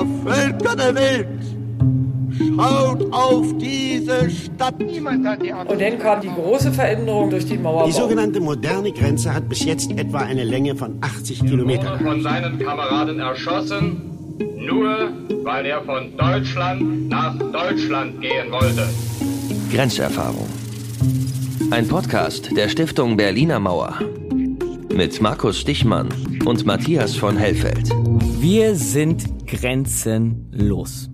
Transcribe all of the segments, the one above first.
ihr Völker der Welt, schaut auf diese Stadt. Niemand hat die Und dann kam die große Veränderung durch die Mauerbau. Die sogenannte moderne Grenze hat bis jetzt etwa eine Länge von 80 Kilometern. von seinen Kameraden erschossen, nur weil er von Deutschland nach Deutschland gehen wollte. Grenzerfahrung. Ein Podcast der Stiftung Berliner Mauer. Mit Markus Stichmann und Matthias von Hellfeld. Wir sind grenzenlos.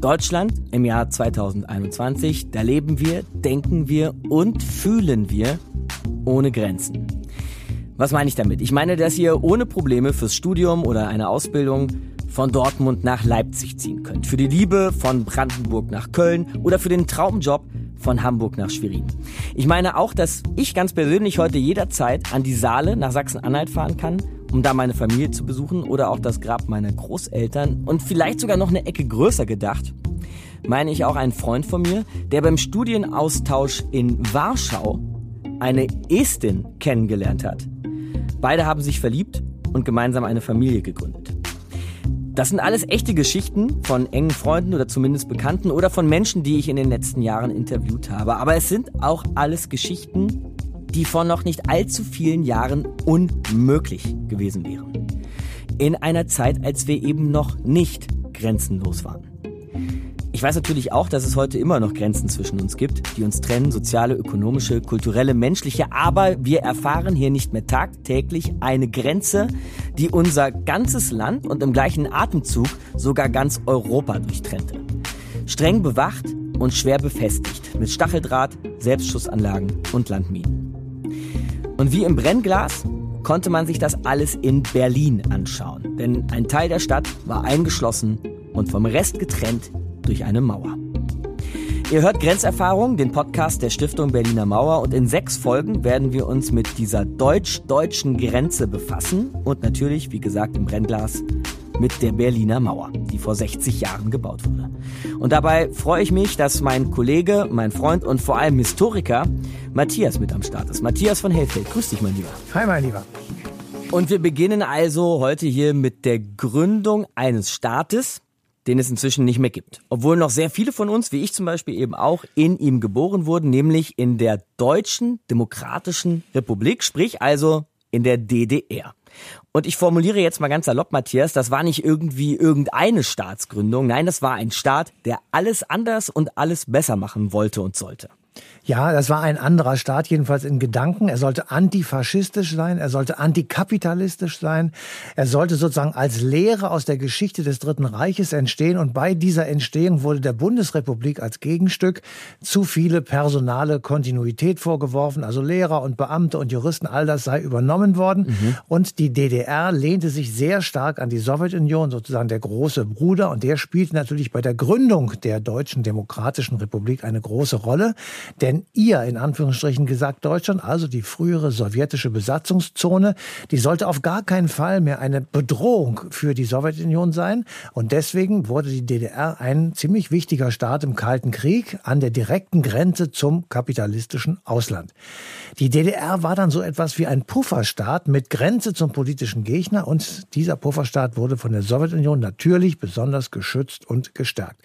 Deutschland im Jahr 2021, da leben wir, denken wir und fühlen wir ohne Grenzen. Was meine ich damit? Ich meine, dass ihr ohne Probleme fürs Studium oder eine Ausbildung von Dortmund nach Leipzig ziehen könnt. Für die Liebe von Brandenburg nach Köln oder für den Traumjob von Hamburg nach Schwerin. Ich meine auch, dass ich ganz persönlich heute jederzeit an die Saale nach Sachsen-Anhalt fahren kann, um da meine Familie zu besuchen oder auch das Grab meiner Großeltern und vielleicht sogar noch eine Ecke größer gedacht, meine ich auch einen Freund von mir, der beim Studienaustausch in Warschau eine Estin kennengelernt hat. Beide haben sich verliebt und gemeinsam eine Familie gegründet. Das sind alles echte Geschichten von engen Freunden oder zumindest Bekannten oder von Menschen, die ich in den letzten Jahren interviewt habe. Aber es sind auch alles Geschichten, die vor noch nicht allzu vielen Jahren unmöglich gewesen wären. In einer Zeit, als wir eben noch nicht grenzenlos waren. Ich weiß natürlich auch, dass es heute immer noch Grenzen zwischen uns gibt, die uns trennen, soziale, ökonomische, kulturelle, menschliche, aber wir erfahren hier nicht mehr tagtäglich eine Grenze, die unser ganzes Land und im gleichen Atemzug sogar ganz Europa durchtrennte. Streng bewacht und schwer befestigt mit Stacheldraht, Selbstschussanlagen und Landminen. Und wie im Brennglas konnte man sich das alles in Berlin anschauen, denn ein Teil der Stadt war eingeschlossen und vom Rest getrennt durch eine Mauer. Ihr hört Grenzerfahrung, den Podcast der Stiftung Berliner Mauer. Und in sechs Folgen werden wir uns mit dieser deutsch-deutschen Grenze befassen. Und natürlich, wie gesagt, im Brennglas mit der Berliner Mauer, die vor 60 Jahren gebaut wurde. Und dabei freue ich mich, dass mein Kollege, mein Freund und vor allem Historiker Matthias mit am Start ist. Matthias von Hellfeld, grüß dich, mein Lieber. Hi, mein Lieber. Und wir beginnen also heute hier mit der Gründung eines Staates, den es inzwischen nicht mehr gibt. Obwohl noch sehr viele von uns, wie ich zum Beispiel eben auch, in ihm geboren wurden, nämlich in der Deutschen Demokratischen Republik, sprich also in der DDR. Und ich formuliere jetzt mal ganz salopp, Matthias, das war nicht irgendwie irgendeine Staatsgründung, nein, das war ein Staat, der alles anders und alles besser machen wollte und sollte. Ja, das war ein anderer Staat, jedenfalls in Gedanken. Er sollte antifaschistisch sein, er sollte antikapitalistisch sein, er sollte sozusagen als Lehre aus der Geschichte des Dritten Reiches entstehen. Und bei dieser Entstehung wurde der Bundesrepublik als Gegenstück zu viele personale Kontinuität vorgeworfen. Also Lehrer und Beamte und Juristen, all das sei übernommen worden. Mhm. Und die DDR lehnte sich sehr stark an die Sowjetunion, sozusagen der große Bruder. Und der spielte natürlich bei der Gründung der Deutschen Demokratischen Republik eine große Rolle. Denn ihr, in Anführungsstrichen gesagt, Deutschland, also die frühere sowjetische Besatzungszone, die sollte auf gar keinen Fall mehr eine Bedrohung für die Sowjetunion sein. Und deswegen wurde die DDR ein ziemlich wichtiger Staat im Kalten Krieg an der direkten Grenze zum kapitalistischen Ausland. Die DDR war dann so etwas wie ein Pufferstaat mit Grenze zum politischen Gegner und dieser Pufferstaat wurde von der Sowjetunion natürlich besonders geschützt und gestärkt.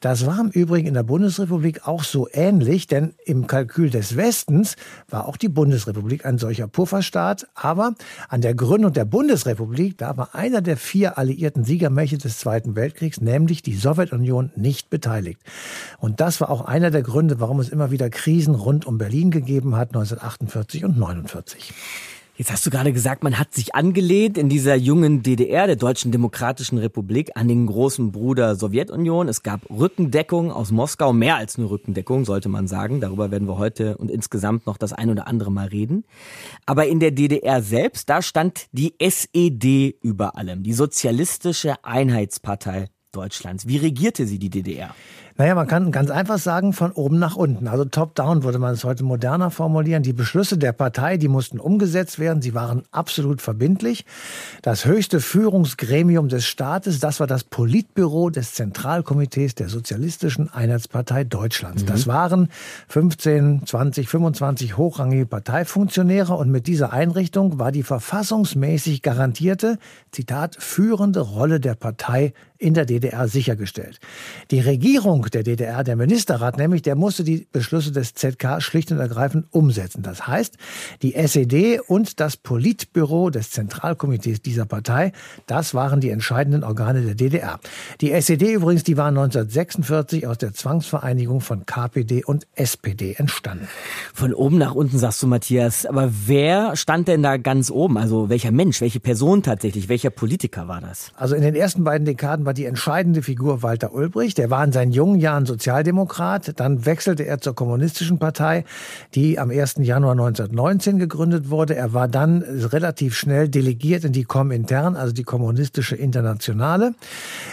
Das war im Übrigen in der Bundesrepublik auch so ähnlich, denn denn im Kalkül des Westens war auch die Bundesrepublik ein solcher Pufferstaat. Aber an der Gründung der Bundesrepublik, da war einer der vier alliierten Siegermächte des Zweiten Weltkriegs, nämlich die Sowjetunion, nicht beteiligt. Und das war auch einer der Gründe, warum es immer wieder Krisen rund um Berlin gegeben hat, 1948 und 1949. Jetzt hast du gerade gesagt, man hat sich angelehnt in dieser jungen DDR, der Deutschen Demokratischen Republik, an den großen Bruder Sowjetunion. Es gab Rückendeckung aus Moskau, mehr als eine Rückendeckung, sollte man sagen. Darüber werden wir heute und insgesamt noch das ein oder andere Mal reden. Aber in der DDR selbst, da stand die SED über allem, die Sozialistische Einheitspartei Deutschlands. Wie regierte sie die DDR? Naja, man kann ganz einfach sagen, von oben nach unten. Also top-down würde man es heute moderner formulieren. Die Beschlüsse der Partei, die mussten umgesetzt werden. Sie waren absolut verbindlich. Das höchste Führungsgremium des Staates, das war das Politbüro des Zentralkomitees der Sozialistischen Einheitspartei Deutschlands. Mhm. Das waren 15, 20, 25 hochrangige Parteifunktionäre und mit dieser Einrichtung war die verfassungsmäßig garantierte, Zitat, führende Rolle der Partei in der DDR sichergestellt. Die Regierung der DDR, der Ministerrat nämlich, der musste die Beschlüsse des ZK schlicht und ergreifend umsetzen. Das heißt, die SED und das Politbüro des Zentralkomitees dieser Partei, das waren die entscheidenden Organe der DDR. Die SED übrigens, die war 1946 aus der Zwangsvereinigung von KPD und SPD entstanden. Von oben nach unten sagst du, Matthias. Aber wer stand denn da ganz oben? Also welcher Mensch, welche Person tatsächlich, welcher Politiker war das? Also in den ersten beiden Dekaden war die entscheidende Figur Walter Ulbricht. Der war in seinen jungen Jahren Sozialdemokrat. Dann wechselte er zur Kommunistischen Partei, die am 1. Januar 1919 gegründet wurde. Er war dann relativ schnell delegiert in die Komintern, also die Kommunistische Internationale.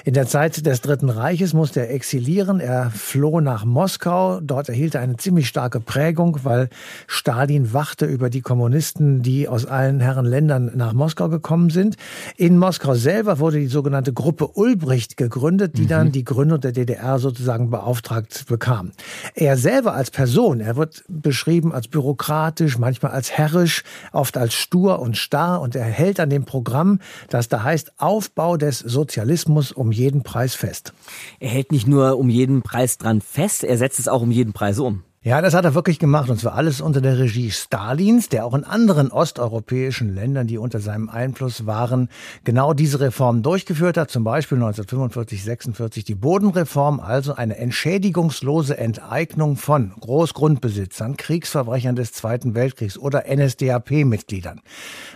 In der Zeit des Dritten Reiches musste er exilieren. Er floh nach Moskau. Dort erhielt er eine ziemlich starke Prägung, weil Stalin wachte über die Kommunisten, die aus allen Herren Ländern nach Moskau gekommen sind. In Moskau selber wurde die sogenannte Gruppe Ulbricht Ulbricht gegründet, die mhm. dann die Gründung der DDR sozusagen beauftragt bekam. Er selber als Person, er wird beschrieben als bürokratisch, manchmal als herrisch, oft als stur und starr und er hält an dem Programm, das da heißt Aufbau des Sozialismus um jeden Preis fest. Er hält nicht nur um jeden Preis dran fest, er setzt es auch um jeden Preis um. Ja, das hat er wirklich gemacht und zwar alles unter der Regie Stalins, der auch in anderen osteuropäischen Ländern, die unter seinem Einfluss waren, genau diese Reformen durchgeführt hat. Zum Beispiel 1945, 46 die Bodenreform, also eine entschädigungslose Enteignung von Großgrundbesitzern, Kriegsverbrechern des Zweiten Weltkriegs oder NSDAP-Mitgliedern.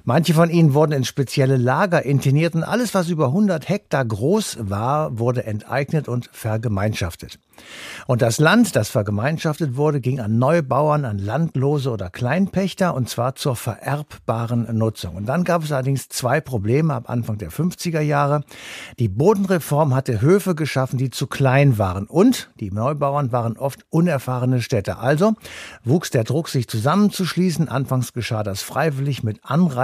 Manche von ihnen wurden in spezielle Lager interniert und alles, was über 100 Hektar groß war, wurde enteignet und vergemeinschaftet. Und das Land, das vergemeinschaftet wurde, ging an Neubauern, an Landlose oder Kleinpächter und zwar zur vererbbaren Nutzung. Und dann gab es allerdings zwei Probleme ab Anfang der 50er Jahre. Die Bodenreform hatte Höfe geschaffen, die zu klein waren und die Neubauern waren oft unerfahrene Städte. Also wuchs der Druck, sich zusammenzuschließen. Anfangs geschah das freiwillig mit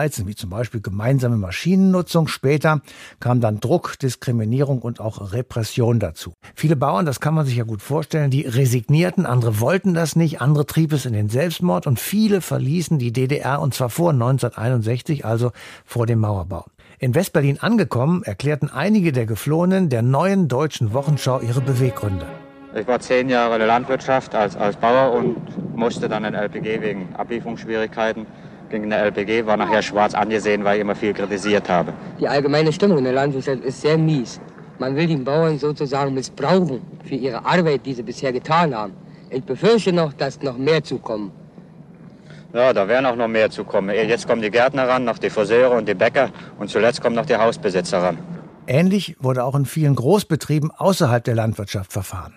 Anreizen, wie zum Beispiel gemeinsame Maschinennutzung. Später kam dann Druck, Diskriminierung und auch Repression dazu. Viele Bauern, das kann man sich ja gut vorstellen, die resignierten, andere wollten das nicht, andere trieb es in den Selbstmord und viele verließen die DDR und zwar vor 1961, also vor dem Mauerbau. In Westberlin angekommen, erklärten einige der Geflohenen der neuen deutschen Wochenschau ihre Beweggründe. Ich war zehn Jahre in der Landwirtschaft als, als Bauer und musste dann in LPG wegen Ablieferungsschwierigkeiten. Ging in der LPG, war nachher schwarz angesehen, weil ich immer viel kritisiert habe. Die allgemeine Stimmung in der Landwirtschaft ist sehr mies. Man will die Bauern sozusagen missbrauchen für ihre Arbeit, die sie bisher getan haben. Ich befürchte noch, dass noch mehr zukommen. Ja, da werden auch noch mehr zukommen. Jetzt kommen die Gärtner ran, noch die Friseure und die Bäcker und zuletzt kommen noch die Hausbesitzer ran. Ähnlich wurde auch in vielen Großbetrieben außerhalb der Landwirtschaft verfahren.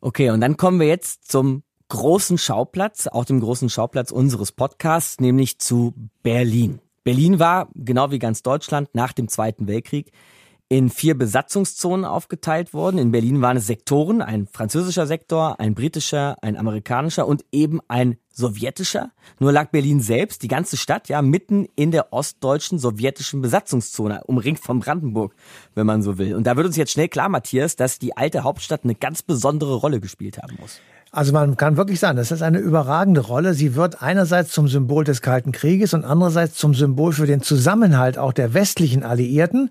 Okay, und dann kommen wir jetzt zum großen Schauplatz, auch dem großen Schauplatz unseres Podcasts, nämlich zu Berlin. Berlin war, genau wie ganz Deutschland, nach dem Zweiten Weltkrieg in vier Besatzungszonen aufgeteilt worden. In Berlin waren es Sektoren, ein französischer Sektor, ein britischer, ein amerikanischer und eben ein sowjetischer. Nur lag Berlin selbst, die ganze Stadt, ja, mitten in der ostdeutschen sowjetischen Besatzungszone, umringt von Brandenburg, wenn man so will. Und da wird uns jetzt schnell klar, Matthias, dass die alte Hauptstadt eine ganz besondere Rolle gespielt haben muss. Also man kann wirklich sagen, das ist eine überragende Rolle. Sie wird einerseits zum Symbol des Kalten Krieges und andererseits zum Symbol für den Zusammenhalt auch der westlichen Alliierten.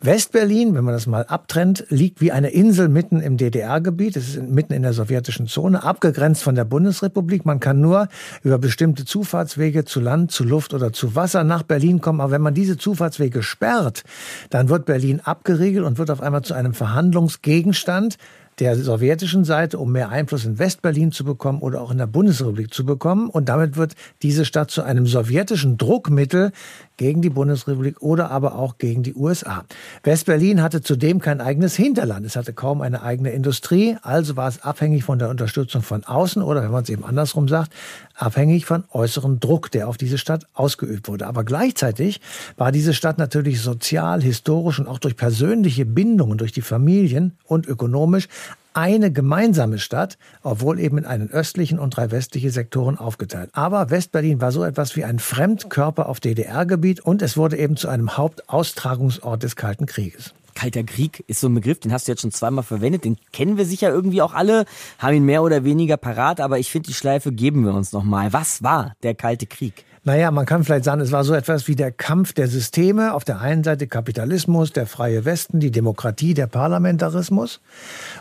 Westberlin, wenn man das mal abtrennt, liegt wie eine Insel mitten im DDR-Gebiet. Es ist mitten in der sowjetischen Zone, abgegrenzt von der Bundesrepublik. Man kann nur über bestimmte Zufahrtswege zu Land, zu Luft oder zu Wasser nach Berlin kommen. Aber wenn man diese Zufahrtswege sperrt, dann wird Berlin abgeriegelt und wird auf einmal zu einem Verhandlungsgegenstand der sowjetischen Seite, um mehr Einfluss in Westberlin zu bekommen oder auch in der Bundesrepublik zu bekommen. Und damit wird diese Stadt zu einem sowjetischen Druckmittel gegen die Bundesrepublik oder aber auch gegen die USA. Westberlin hatte zudem kein eigenes Hinterland. Es hatte kaum eine eigene Industrie, also war es abhängig von der Unterstützung von außen oder, wenn man es eben andersrum sagt, abhängig von äußerem Druck, der auf diese Stadt ausgeübt wurde. Aber gleichzeitig war diese Stadt natürlich sozial, historisch und auch durch persönliche Bindungen, durch die Familien und ökonomisch eine gemeinsame Stadt, obwohl eben in einen östlichen und drei westliche Sektoren aufgeteilt. Aber Westberlin war so etwas wie ein Fremdkörper auf DDR-Gebiet und es wurde eben zu einem Hauptaustragungsort des Kalten Krieges. Kalter Krieg ist so ein Begriff, den hast du jetzt schon zweimal verwendet, den kennen wir sicher irgendwie auch alle, haben ihn mehr oder weniger parat, aber ich finde, die Schleife geben wir uns nochmal. Was war der Kalte Krieg? Naja, man kann vielleicht sagen, es war so etwas wie der Kampf der Systeme. Auf der einen Seite Kapitalismus, der freie Westen, die Demokratie, der Parlamentarismus.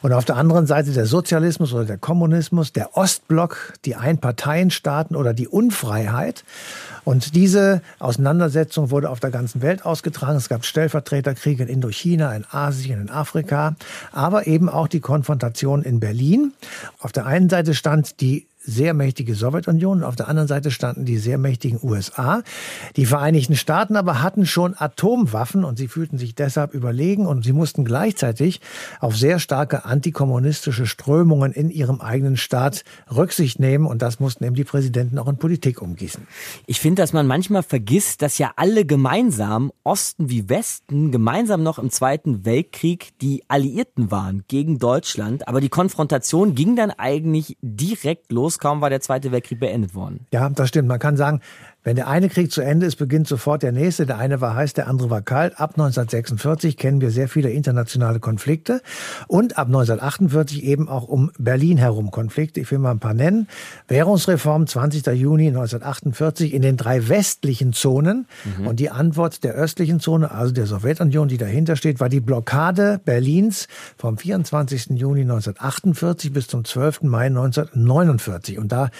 Und auf der anderen Seite der Sozialismus oder der Kommunismus, der Ostblock, die Einparteienstaaten oder die Unfreiheit. Und diese Auseinandersetzung wurde auf der ganzen Welt ausgetragen. Es gab Stellvertreterkriege in Indochina, in Asien, in Afrika, aber eben auch die Konfrontation in Berlin. Auf der einen Seite stand die sehr mächtige Sowjetunion und auf der anderen Seite standen die sehr mächtigen USA. Die Vereinigten Staaten aber hatten schon Atomwaffen und sie fühlten sich deshalb überlegen und sie mussten gleichzeitig auf sehr starke antikommunistische Strömungen in ihrem eigenen Staat Rücksicht nehmen und das mussten eben die Präsidenten auch in Politik umgießen. Ich finde, dass man manchmal vergisst, dass ja alle gemeinsam, Osten wie Westen, gemeinsam noch im Zweiten Weltkrieg die Alliierten waren gegen Deutschland, aber die Konfrontation ging dann eigentlich direkt los kaum war der Zweite Weltkrieg beendet worden. Ja, das stimmt. Man kann sagen, wenn der eine Krieg zu Ende ist, beginnt sofort der nächste. Der eine war heiß, der andere war kalt. Ab 1946 kennen wir sehr viele internationale Konflikte und ab 1948 eben auch um Berlin herum Konflikte. Ich will mal ein paar nennen. Währungsreform 20. Juni 1948 in den drei westlichen Zonen mhm. und die Antwort der östlichen Zone, also der Sowjetunion, die dahinter steht, war die Blockade Berlins vom 24. Juni 1948 bis zum 12. Mai 1949. Und da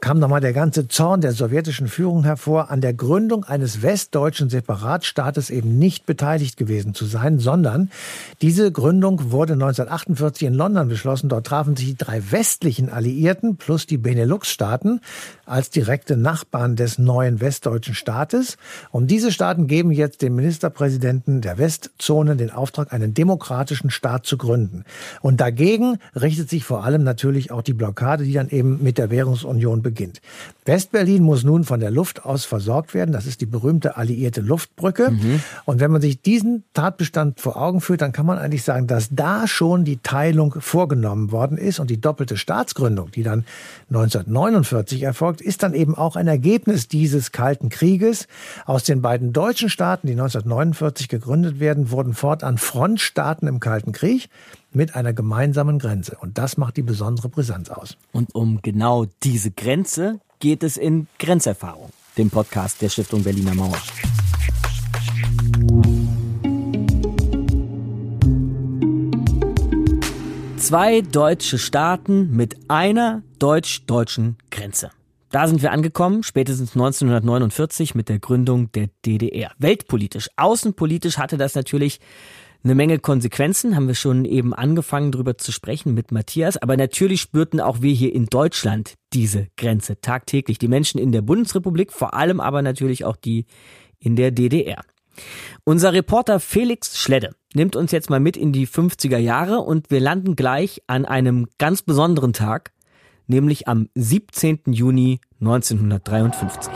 kam nochmal der ganze Zorn der sowjetischen Führung hervor, an der Gründung eines westdeutschen Separatstaates eben nicht beteiligt gewesen zu sein, sondern diese Gründung wurde 1948 in London beschlossen. Dort trafen sich die drei westlichen Alliierten plus die Benelux-Staaten als direkte Nachbarn des neuen westdeutschen Staates. Und diese Staaten geben jetzt dem Ministerpräsidenten der Westzone den Auftrag, einen demokratischen Staat zu gründen. Und dagegen richtet sich vor allem natürlich auch die Blockade, die dann eben mit der Währungsunion beginnt. Westberlin muss nun von der Luft aus versorgt werden. Das ist die berühmte alliierte Luftbrücke. Mhm. Und wenn man sich diesen Tatbestand vor Augen führt, dann kann man eigentlich sagen, dass da schon die Teilung vorgenommen worden ist und die doppelte Staatsgründung, die dann 1949 erfolgt, ist dann eben auch ein Ergebnis dieses Kalten Krieges. Aus den beiden deutschen Staaten, die 1949 gegründet werden, wurden fortan Frontstaaten im Kalten Krieg mit einer gemeinsamen Grenze. Und das macht die besondere Brisanz aus. Und um genau diese Grenze geht es in Grenzerfahrung, dem Podcast der Stiftung Berliner Mauer. Zwei deutsche Staaten mit einer deutsch-deutschen Grenze. Da sind wir angekommen, spätestens 1949 mit der Gründung der DDR. Weltpolitisch, außenpolitisch hatte das natürlich eine Menge Konsequenzen, haben wir schon eben angefangen drüber zu sprechen mit Matthias, aber natürlich spürten auch wir hier in Deutschland diese Grenze tagtäglich. Die Menschen in der Bundesrepublik, vor allem aber natürlich auch die in der DDR. Unser Reporter Felix Schledde nimmt uns jetzt mal mit in die 50er Jahre und wir landen gleich an einem ganz besonderen Tag, nämlich am 17. Juni 1953.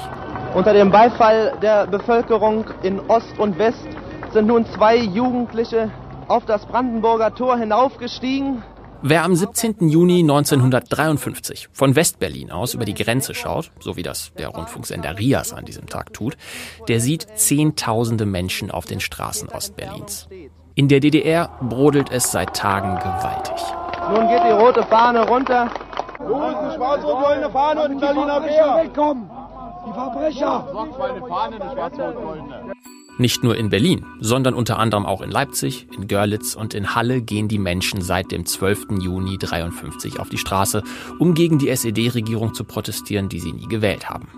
Unter dem Beifall der Bevölkerung in Ost und West sind nun zwei Jugendliche auf das Brandenburger Tor hinaufgestiegen. Wer am 17. Juni 1953 von Westberlin aus über die Grenze schaut, so wie das der Rundfunksender Rias an diesem Tag tut, der sieht Zehntausende Menschen auf den Straßen Ostberlins. In der DDR brodelt es seit Tagen gewaltig. Nun geht die rote Fahne runter. Ist die schwarz-rot-goldene Fahne und ein Berliner Bär? Wegkommen! Die Verbrecher! Eine Fahne, eine schwarz-rot-goldene. Nicht nur in Berlin, sondern unter anderem auch in Leipzig, in Görlitz und in Halle gehen die Menschen seit dem 12. Juni 53 auf die Straße, um gegen die SED-Regierung zu protestieren, die sie nie gewählt haben.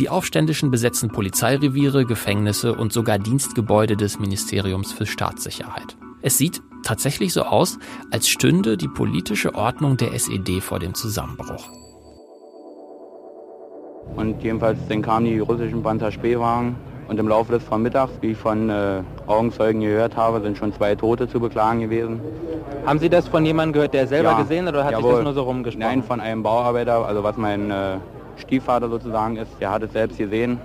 Die Aufständischen besetzen Polizeireviere, Gefängnisse und sogar Dienstgebäude des Ministeriums für Staatssicherheit. Es sieht tatsächlich so aus, als stünde die politische Ordnung der SED vor dem Zusammenbruch. Und jedenfalls dann kamen die russischen Panzer-Spähwagen und im Laufe des Vormittags, wie ich von äh, Augenzeugen gehört habe, sind schon zwei Tote zu beklagen gewesen. Haben Sie das von jemandem gehört, der selber ja, gesehen hat oder hat jawohl. sich das nur so rumgesprochen? Nein, von einem Bauarbeiter, also was mein äh, Stiefvater sozusagen ist, der hat es selbst gesehen.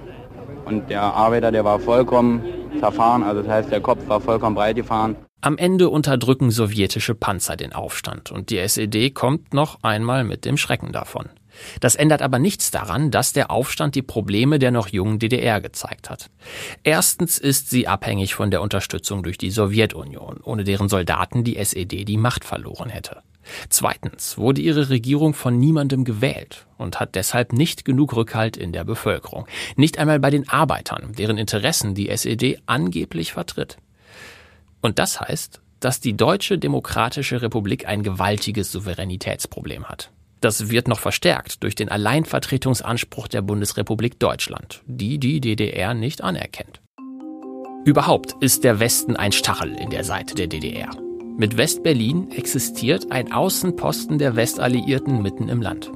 Und der Arbeiter, der war vollkommen zerfahren, also das heißt, der Kopf war vollkommen breit gefahren. Am Ende unterdrücken sowjetische Panzer den Aufstand und die SED kommt noch einmal mit dem Schrecken davon. Das ändert aber nichts daran, dass der Aufstand die Probleme der noch jungen DDR gezeigt hat. Erstens ist sie abhängig von der Unterstützung durch die Sowjetunion, ohne deren Soldaten die SED die Macht verloren hätte. Zweitens wurde ihre Regierung von niemandem gewählt und hat deshalb nicht genug Rückhalt in der Bevölkerung. Nicht einmal bei den Arbeitern, deren Interessen die SED angeblich vertritt. Und das heißt, dass die Deutsche Demokratische Republik ein gewaltiges Souveränitätsproblem hat. Das wird noch verstärkt durch den Alleinvertretungsanspruch der Bundesrepublik Deutschland, die die DDR nicht anerkennt. Überhaupt ist der Westen ein Stachel in der Seite der DDR. Mit West-Berlin existiert ein Außenposten der Westalliierten mitten im Land.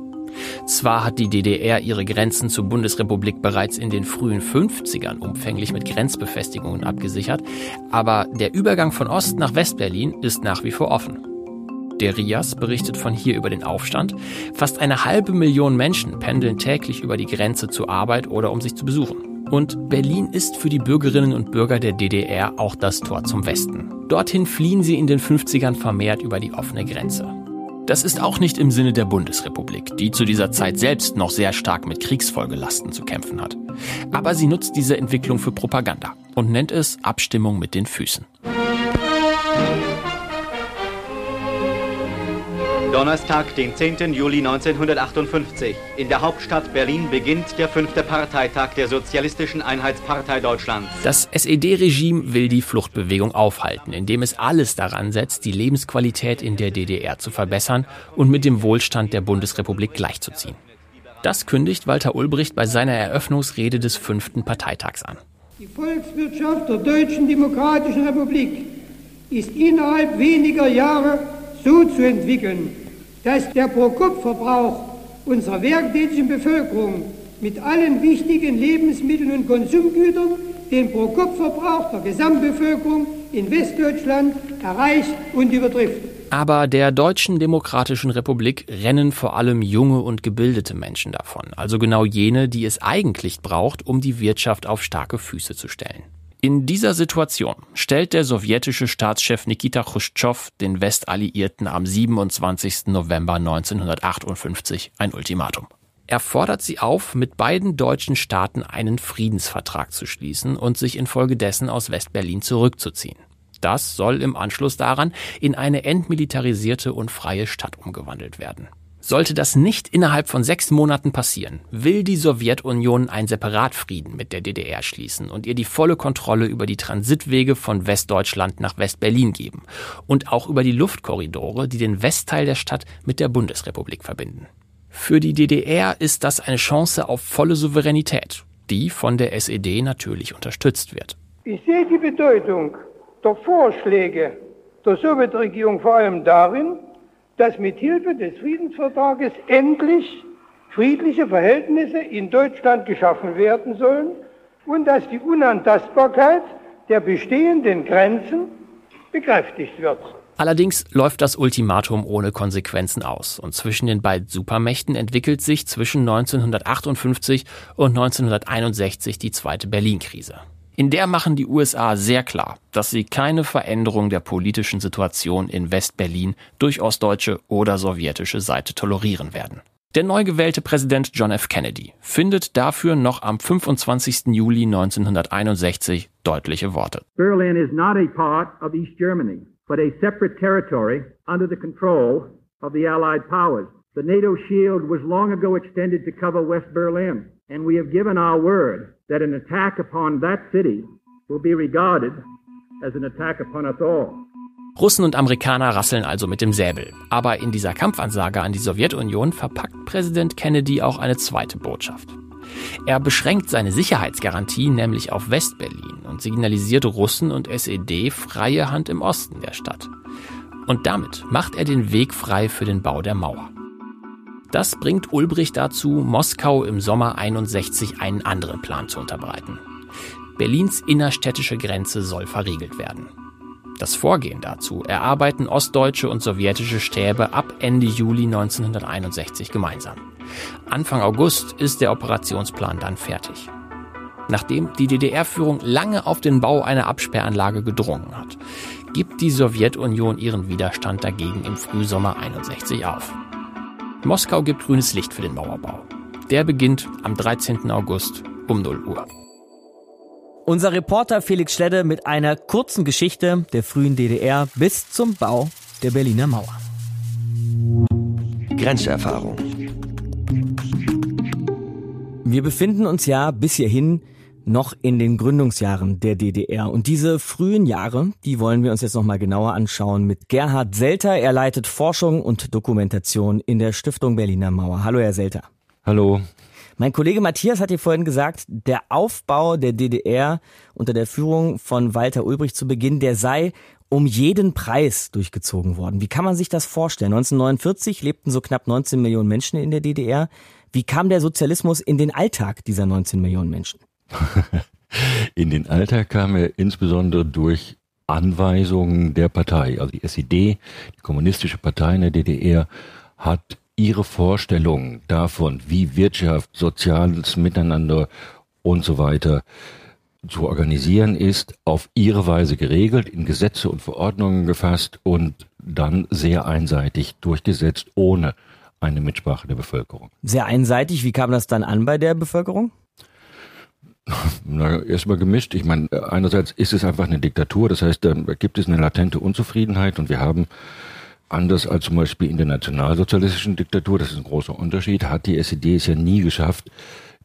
Zwar hat die DDR ihre Grenzen zur Bundesrepublik bereits in den frühen 50ern umfänglich mit Grenzbefestigungen abgesichert, aber der Übergang von Ost nach West-Berlin ist nach wie vor offen. Der RIAS berichtet von hier über den Aufstand. Fast eine halbe Million Menschen pendeln täglich über die Grenze zur Arbeit oder um sich zu besuchen. Und Berlin ist für die Bürgerinnen und Bürger der DDR auch das Tor zum Westen. Dorthin fliehen sie in den 50ern vermehrt über die offene Grenze. Das ist auch nicht im Sinne der Bundesrepublik, die zu dieser Zeit selbst noch sehr stark mit Kriegsfolgelasten zu kämpfen hat. Aber sie nutzt diese Entwicklung für Propaganda und nennt es Abstimmung mit den Füßen. Donnerstag, den 10. Juli 1958. In der Hauptstadt Berlin beginnt der fünfte Parteitag der Sozialistischen Einheitspartei Deutschlands. Das SED-Regime will die Fluchtbewegung aufhalten, indem es alles daran setzt, die Lebensqualität in der DDR zu verbessern und mit dem Wohlstand der Bundesrepublik gleichzuziehen. Das kündigt Walter Ulbricht bei seiner Eröffnungsrede des fünften Parteitags an. Die Volkswirtschaft der Deutschen Demokratischen Republik ist innerhalb weniger Jahre so zu entwickeln, dass der Pro-Kopf-Verbrauch unserer werktätigen Bevölkerung mit allen wichtigen Lebensmitteln und Konsumgütern den Pro-Kopf-Verbrauch der Gesamtbevölkerung in Westdeutschland erreicht und übertrifft. Aber der Deutschen Demokratischen Republik rennen vor allem junge und gebildete Menschen davon, also genau jene, die es eigentlich braucht, um die Wirtschaft auf starke Füße zu stellen. In dieser Situation stellt der sowjetische Staatschef Nikita Khrushchev den Westalliierten am 27. November 1958 ein Ultimatum. Er fordert sie auf, mit beiden deutschen Staaten einen Friedensvertrag zu schließen und sich infolgedessen aus Westberlin zurückzuziehen. Das soll im Anschluss daran in eine entmilitarisierte und freie Stadt umgewandelt werden. Sollte das nicht innerhalb von sechs Monaten passieren, will die Sowjetunion einen Separatfrieden mit der DDR schließen und ihr die volle Kontrolle über die Transitwege von Westdeutschland nach Westberlin geben und auch über die Luftkorridore, die den Westteil der Stadt mit der Bundesrepublik verbinden. Für die DDR ist das eine Chance auf volle Souveränität, die von der SED natürlich unterstützt wird. Ich sehe die Bedeutung der Vorschläge der Sowjetregierung vor allem darin, dass mit Hilfe des Friedensvertrages endlich friedliche Verhältnisse in Deutschland geschaffen werden sollen und dass die Unantastbarkeit der bestehenden Grenzen bekräftigt wird. Allerdings läuft das Ultimatum ohne Konsequenzen aus und zwischen den beiden Supermächten entwickelt sich zwischen 1958 und 1961 die zweite Berlin-Krise. In der machen die USA sehr klar, dass sie keine Veränderung der politischen Situation in West-Berlin durch ostdeutsche oder sowjetische Seite tolerieren werden. Der neu gewählte Präsident John F. Kennedy findet dafür noch am 25. Juli 1961 deutliche Worte. Berlin is not a part of East Germany, but a separate territory under the control of the Allied powers. The NATO shield was long ago extended to cover West Berlin, and we have given our word that an attack upon that city will be regarded as an attack upon us all. Russen und Amerikaner rasseln also mit dem Säbel. Aber in dieser Kampfansage an die Sowjetunion verpackt Präsident Kennedy auch eine zweite Botschaft. Er beschränkt seine Sicherheitsgarantie nämlich auf Westberlin und signalisiert Russen und SED freie Hand im Osten der Stadt. Und damit macht er den Weg frei für den Bau der Mauer. Das bringt Ulbricht dazu, Moskau im Sommer 61 einen anderen Plan zu unterbreiten. Berlins innerstädtische Grenze soll verriegelt werden. Das Vorgehen dazu erarbeiten ostdeutsche und sowjetische Stäbe ab Ende Juli 1961 gemeinsam. Anfang August ist der Operationsplan dann fertig. Nachdem die DDR-Führung lange auf den Bau einer Absperranlage gedrungen hat, gibt die Sowjetunion ihren Widerstand dagegen im Frühsommer 61 auf. Moskau gibt grünes Licht für den Mauerbau. Der beginnt am 13. August um 0 Uhr. Unser Reporter Felix Schledde mit einer kurzen Geschichte der frühen DDR bis zum Bau der Berliner Mauer. Grenzerfahrung. Wir befinden uns ja bis hierhin noch in den Gründungsjahren der DDR. Und diese frühen Jahre, die wollen wir uns jetzt nochmal genauer anschauen mit Gerhard Selter. Er leitet Forschung und Dokumentation in der Stiftung Berliner Mauer. Hallo, Herr Selter. Hallo. Mein Kollege Matthias hat hier vorhin gesagt, der Aufbau der DDR unter der Führung von Walter Ulbricht zu Beginn, der sei um jeden Preis durchgezogen worden. Wie kann man sich das vorstellen? 1949 lebten so knapp 19 Millionen Menschen in der DDR. Wie kam der Sozialismus in den Alltag dieser 19 Millionen Menschen? In den Alltag kam er insbesondere durch Anweisungen der Partei. Also die SED, die kommunistische Partei in der DDR, hat ihre Vorstellungen davon, wie Wirtschaft, soziales Miteinander und so weiter zu organisieren ist, auf ihre Weise geregelt, in Gesetze und Verordnungen gefasst und dann sehr einseitig durchgesetzt, ohne eine Mitsprache der Bevölkerung. Sehr einseitig. Wie kam das dann an bei der Bevölkerung? Na, erstmal gemischt. Ich meine, einerseits ist es einfach eine Diktatur, das heißt, da gibt es eine latente Unzufriedenheit und wir haben anders als zum Beispiel in der nationalsozialistischen Diktatur, das ist ein großer Unterschied, hat die SED es ja nie geschafft,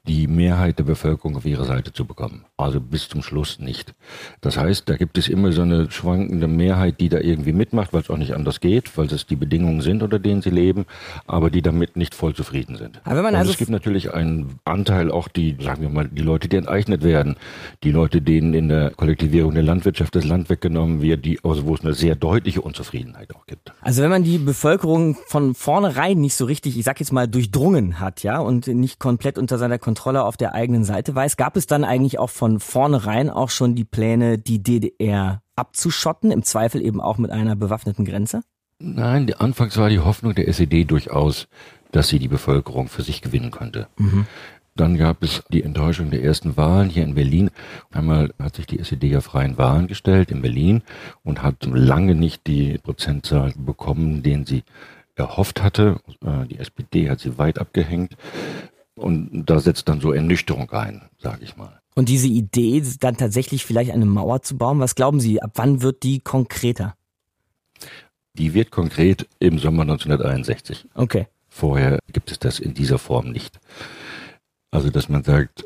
die Mehrheit der Bevölkerung auf ihre Seite zu bekommen. Also bis zum Schluss nicht. Das heißt, da gibt es immer so eine schwankende Mehrheit, die da irgendwie mitmacht, weil es auch nicht anders geht, weil es die Bedingungen sind, unter denen sie leben, aber die damit nicht voll zufrieden sind. Aber wenn man Und also es gibt natürlich einen Anteil auch die, sagen wir mal, die Leute, die enteignet werden, die Leute, denen in der Kollektivierung der Landwirtschaft das Land weggenommen wird, die, also wo es eine sehr deutliche Unzufriedenheit auch gibt. Also wenn man die Bevölkerung von vornherein nicht so richtig, ich sag jetzt mal, durchdrungen hat, ja, und nicht komplett unter seiner Kontrolle auf der eigenen Seite weiß, gab es dann eigentlich auch von vornherein auch schon die Pläne, die DDR abzuschotten, im Zweifel eben auch mit einer bewaffneten Grenze? Nein, anfangs war die Hoffnung der SED durchaus, dass sie die Bevölkerung für sich gewinnen konnte. Mhm. Dann gab es die Enttäuschung der ersten Wahlen hier in Berlin. Einmal hat sich die SED ja freien Wahlen gestellt in Berlin und hat lange nicht die Prozentzahl bekommen, den sie erhofft hatte. Äh, Die SPD hat sie weit abgehängt. Und da setzt dann so Ernüchterung ein, sage ich mal. Und diese Idee, dann tatsächlich vielleicht eine Mauer zu bauen, was glauben Sie, ab wann wird die konkreter? Die wird konkret im Sommer 1961. Okay. Vorher gibt es das in dieser Form nicht. Also, dass man sagt,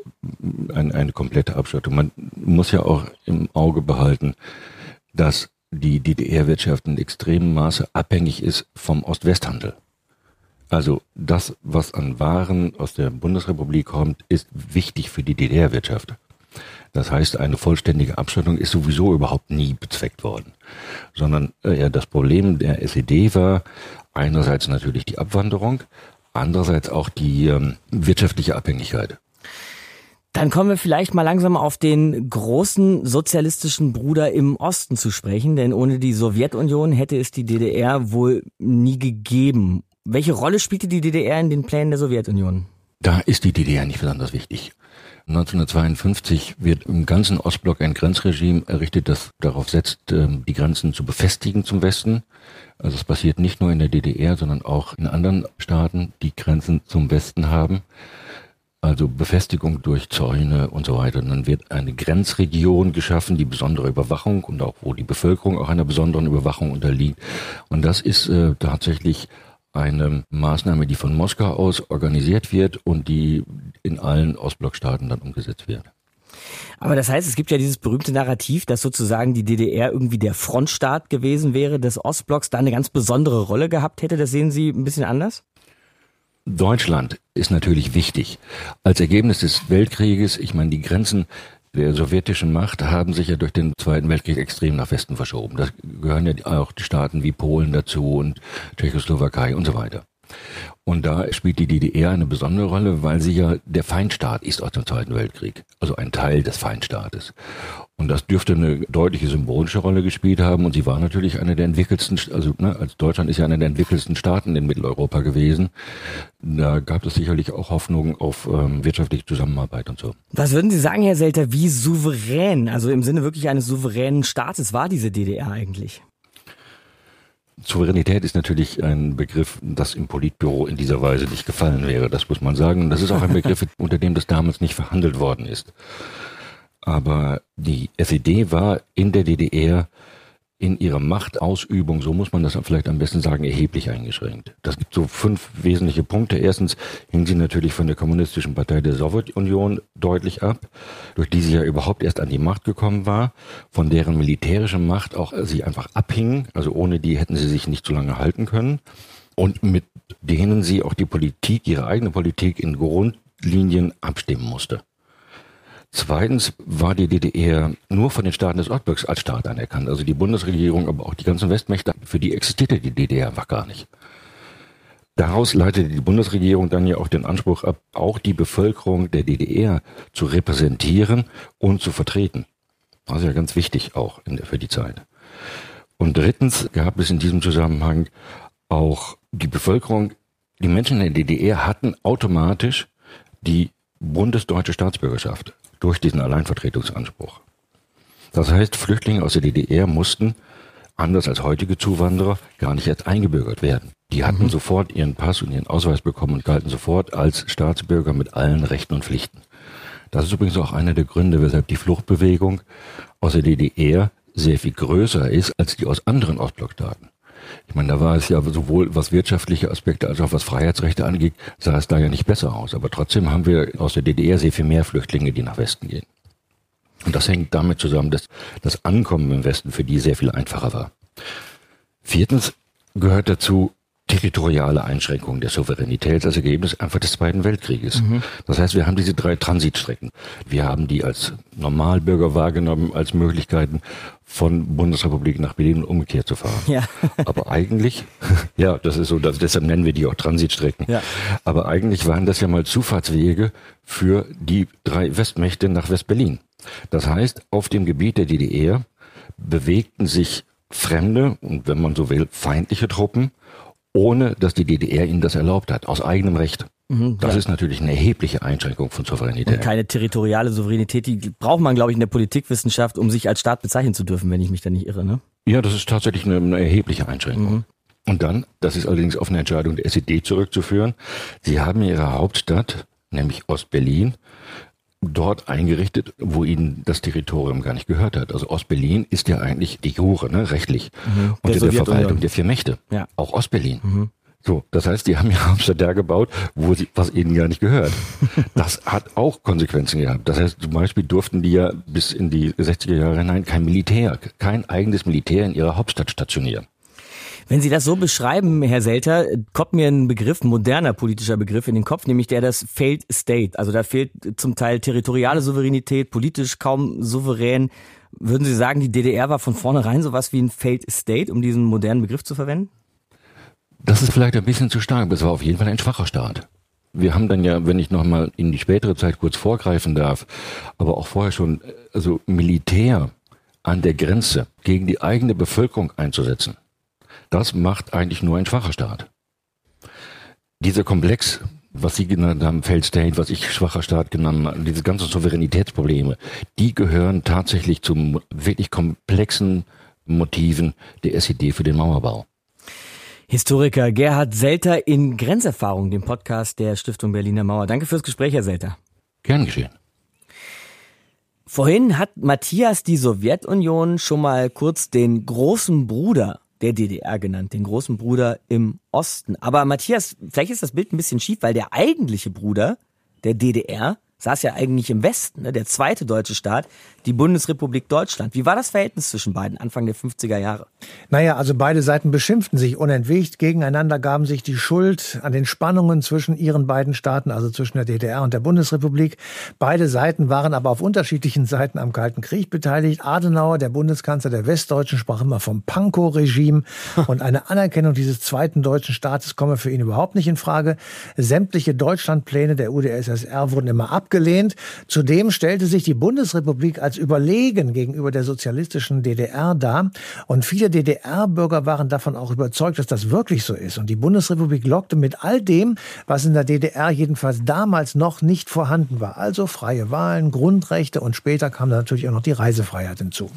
ein, eine komplette Abschottung. Man muss ja auch im Auge behalten, dass die DDR-Wirtschaft in extremem Maße abhängig ist vom Ost-West-Handel. Also das, was an Waren aus der Bundesrepublik kommt, ist wichtig für die DDR-Wirtschaft. Das heißt, eine vollständige Abschottung ist sowieso überhaupt nie bezweckt worden, sondern äh, das Problem der SED war einerseits natürlich die Abwanderung, andererseits auch die ähm, wirtschaftliche Abhängigkeit. Dann kommen wir vielleicht mal langsam auf den großen sozialistischen Bruder im Osten zu sprechen, denn ohne die Sowjetunion hätte es die DDR wohl nie gegeben. Welche Rolle spielte die DDR in den Plänen der Sowjetunion? Da ist die DDR nicht besonders wichtig. 1952 wird im ganzen Ostblock ein Grenzregime errichtet, das darauf setzt, ähm, die Grenzen zu befestigen zum Westen. Also es passiert nicht nur in der DDR, sondern auch in anderen Staaten, die Grenzen zum Westen haben. Also Befestigung durch Zäune und so weiter. Und dann wird eine Grenzregion geschaffen, die besondere Überwachung und auch wo die Bevölkerung auch einer besonderen Überwachung unterliegt. Und das ist äh, tatsächlich eine Maßnahme, die von Moskau aus organisiert wird und die in allen Ostblockstaaten dann umgesetzt wird. Aber das heißt, es gibt ja dieses berühmte Narrativ, dass sozusagen die DDR irgendwie der Frontstaat gewesen wäre, des Ostblocks da eine ganz besondere Rolle gehabt hätte. Das sehen Sie ein bisschen anders? Deutschland ist natürlich wichtig. Als Ergebnis des Weltkrieges, ich meine, die Grenzen der sowjetischen Macht haben sich ja durch den Zweiten Weltkrieg extrem nach Westen verschoben. Da gehören ja auch die Staaten wie Polen dazu und Tschechoslowakei und so weiter. Und da spielt die DDR eine besondere Rolle, weil sie ja der Feindstaat ist aus dem Zweiten Weltkrieg. Also ein Teil des Feindstaates. Und das dürfte eine deutliche symbolische Rolle gespielt haben. Und sie war natürlich eine der entwickelsten, also ne, als Deutschland ist ja einer der entwickelsten Staaten in Mitteleuropa gewesen. Da gab es sicherlich auch Hoffnungen auf ähm, wirtschaftliche Zusammenarbeit und so. Was würden Sie sagen, Herr Selter, wie souverän, also im Sinne wirklich eines souveränen Staates war diese DDR eigentlich? Souveränität ist natürlich ein Begriff, das im Politbüro in dieser Weise nicht gefallen wäre. Das muss man sagen. Und das ist auch ein Begriff, unter dem das damals nicht verhandelt worden ist. Aber die SED war in der DDR in ihrer Machtausübung, so muss man das vielleicht am besten sagen, erheblich eingeschränkt. Das gibt so fünf wesentliche Punkte. Erstens hing sie natürlich von der Kommunistischen Partei der Sowjetunion deutlich ab, durch die sie ja überhaupt erst an die Macht gekommen war, von deren militärische Macht auch sie einfach abhing. Also ohne die hätten sie sich nicht so lange halten können. Und mit denen sie auch die Politik, ihre eigene Politik in Grundlinien abstimmen musste. Zweitens war die DDR nur von den Staaten des Ostblocks als Staat anerkannt. Also die Bundesregierung, aber auch die ganzen Westmächte, für die existierte die DDR einfach gar nicht. Daraus leitete die Bundesregierung dann ja auch den Anspruch ab, auch die Bevölkerung der DDR zu repräsentieren und zu vertreten. Ist ja ganz wichtig auch der, für die Zeit. Und drittens gab es in diesem Zusammenhang auch die Bevölkerung, die Menschen in der DDR hatten automatisch die bundesdeutsche Staatsbürgerschaft durch diesen Alleinvertretungsanspruch. Das heißt, Flüchtlinge aus der DDR mussten, anders als heutige Zuwanderer, gar nicht erst eingebürgert werden. Die hatten mhm. sofort ihren Pass und ihren Ausweis bekommen und galten sofort als Staatsbürger mit allen Rechten und Pflichten. Das ist übrigens auch einer der Gründe, weshalb die Fluchtbewegung aus der DDR sehr viel größer ist als die aus anderen Ostblockstaaten. Ich meine, da war es ja sowohl was wirtschaftliche Aspekte als auch was Freiheitsrechte angeht, sah es da ja nicht besser aus. Aber trotzdem haben wir aus der DDR sehr viel mehr Flüchtlinge, die nach Westen gehen. Und das hängt damit zusammen, dass das Ankommen im Westen für die sehr viel einfacher war. Viertens gehört dazu, territoriale Einschränkung der Souveränität als Ergebnis einfach des Zweiten Weltkrieges. Mhm. Das heißt, wir haben diese drei Transitstrecken. Wir haben die als Normalbürger wahrgenommen als Möglichkeiten von Bundesrepublik nach Berlin und umgekehrt zu fahren. Ja. Aber eigentlich, ja, das ist so, das, deshalb nennen wir die auch Transitstrecken. Ja. Aber eigentlich waren das ja mal Zufahrtswege für die drei Westmächte nach Westberlin. Das heißt, auf dem Gebiet der DDR bewegten sich fremde und wenn man so will, feindliche Truppen ohne dass die DDR ihnen das erlaubt hat, aus eigenem Recht. Mhm, das ja. ist natürlich eine erhebliche Einschränkung von Souveränität. Und keine territoriale Souveränität, die braucht man, glaube ich, in der Politikwissenschaft, um sich als Staat bezeichnen zu dürfen, wenn ich mich da nicht irre. Ne? Ja, das ist tatsächlich eine, eine erhebliche Einschränkung. Mhm. Und dann, das ist allerdings auf eine Entscheidung der SED zurückzuführen, sie haben ihre Hauptstadt, nämlich Ostberlin, dort eingerichtet, wo ihnen das Territorium gar nicht gehört hat. Also Ostberlin ist ja eigentlich die Jure, ne, rechtlich, mhm. unter der, der Verwaltung der vier Mächte. Ja. Auch Ostberlin. Mhm. So, das heißt, die haben Hauptstadt da gebaut, wo sie, was ihnen gar nicht gehört. Das hat auch Konsequenzen gehabt. Das heißt, zum Beispiel durften die ja bis in die 60er Jahre hinein kein Militär, kein eigenes Militär in ihrer Hauptstadt stationieren. Wenn Sie das so beschreiben, Herr Selter, kommt mir ein Begriff, ein moderner politischer Begriff in den Kopf, nämlich der des Failed State. Also da fehlt zum Teil territoriale Souveränität, politisch kaum souverän. Würden Sie sagen, die DDR war von vornherein sowas wie ein Failed State, um diesen modernen Begriff zu verwenden? Das ist vielleicht ein bisschen zu stark, aber es war auf jeden Fall ein schwacher Staat. Wir haben dann ja, wenn ich nochmal in die spätere Zeit kurz vorgreifen darf, aber auch vorher schon, also Militär an der Grenze gegen die eigene Bevölkerung einzusetzen. Das macht eigentlich nur ein schwacher Staat. Dieser Komplex, was Sie genannt haben, Failed State, was ich schwacher Staat genannt habe, diese ganzen Souveränitätsprobleme, die gehören tatsächlich zu wirklich komplexen Motiven der SED für den Mauerbau. Historiker Gerhard Selter in Grenzerfahrung, dem Podcast der Stiftung Berliner Mauer. Danke fürs Gespräch, Herr Selter. Gern geschehen. Vorhin hat Matthias die Sowjetunion schon mal kurz den großen Bruder der DDR genannt, den großen Bruder im Osten. Aber Matthias, vielleicht ist das Bild ein bisschen schief, weil der eigentliche Bruder der DDR saß ja eigentlich im Westen, ne, der zweite deutsche Staat, die Bundesrepublik Deutschland. Wie war das Verhältnis zwischen beiden Anfang der 50er Jahre? Naja, also beide Seiten beschimpften sich unentwegt gegeneinander, gaben sich die Schuld an den Spannungen zwischen ihren beiden Staaten, also zwischen der DDR und der Bundesrepublik. Beide Seiten waren aber auf unterschiedlichen Seiten am Kalten Krieg beteiligt. Adenauer, der Bundeskanzler der Westdeutschen, sprach immer vom Pankow-Regime und eine Anerkennung dieses zweiten deutschen Staates komme für ihn überhaupt nicht in Frage. Sämtliche Deutschlandpläne der UdSSR wurden immer abgelehnt. Zudem stellte sich die Bundesrepublik als überlegen gegenüber der sozialistischen DDR dar. Und viele DDR-Bürger waren davon auch überzeugt, dass das wirklich so ist. Und die Bundesrepublik lockte mit all dem, was in der DDR jedenfalls damals noch nicht vorhanden war. Also freie Wahlen, Grundrechte und später kam dann natürlich auch noch die Reisefreiheit hinzu.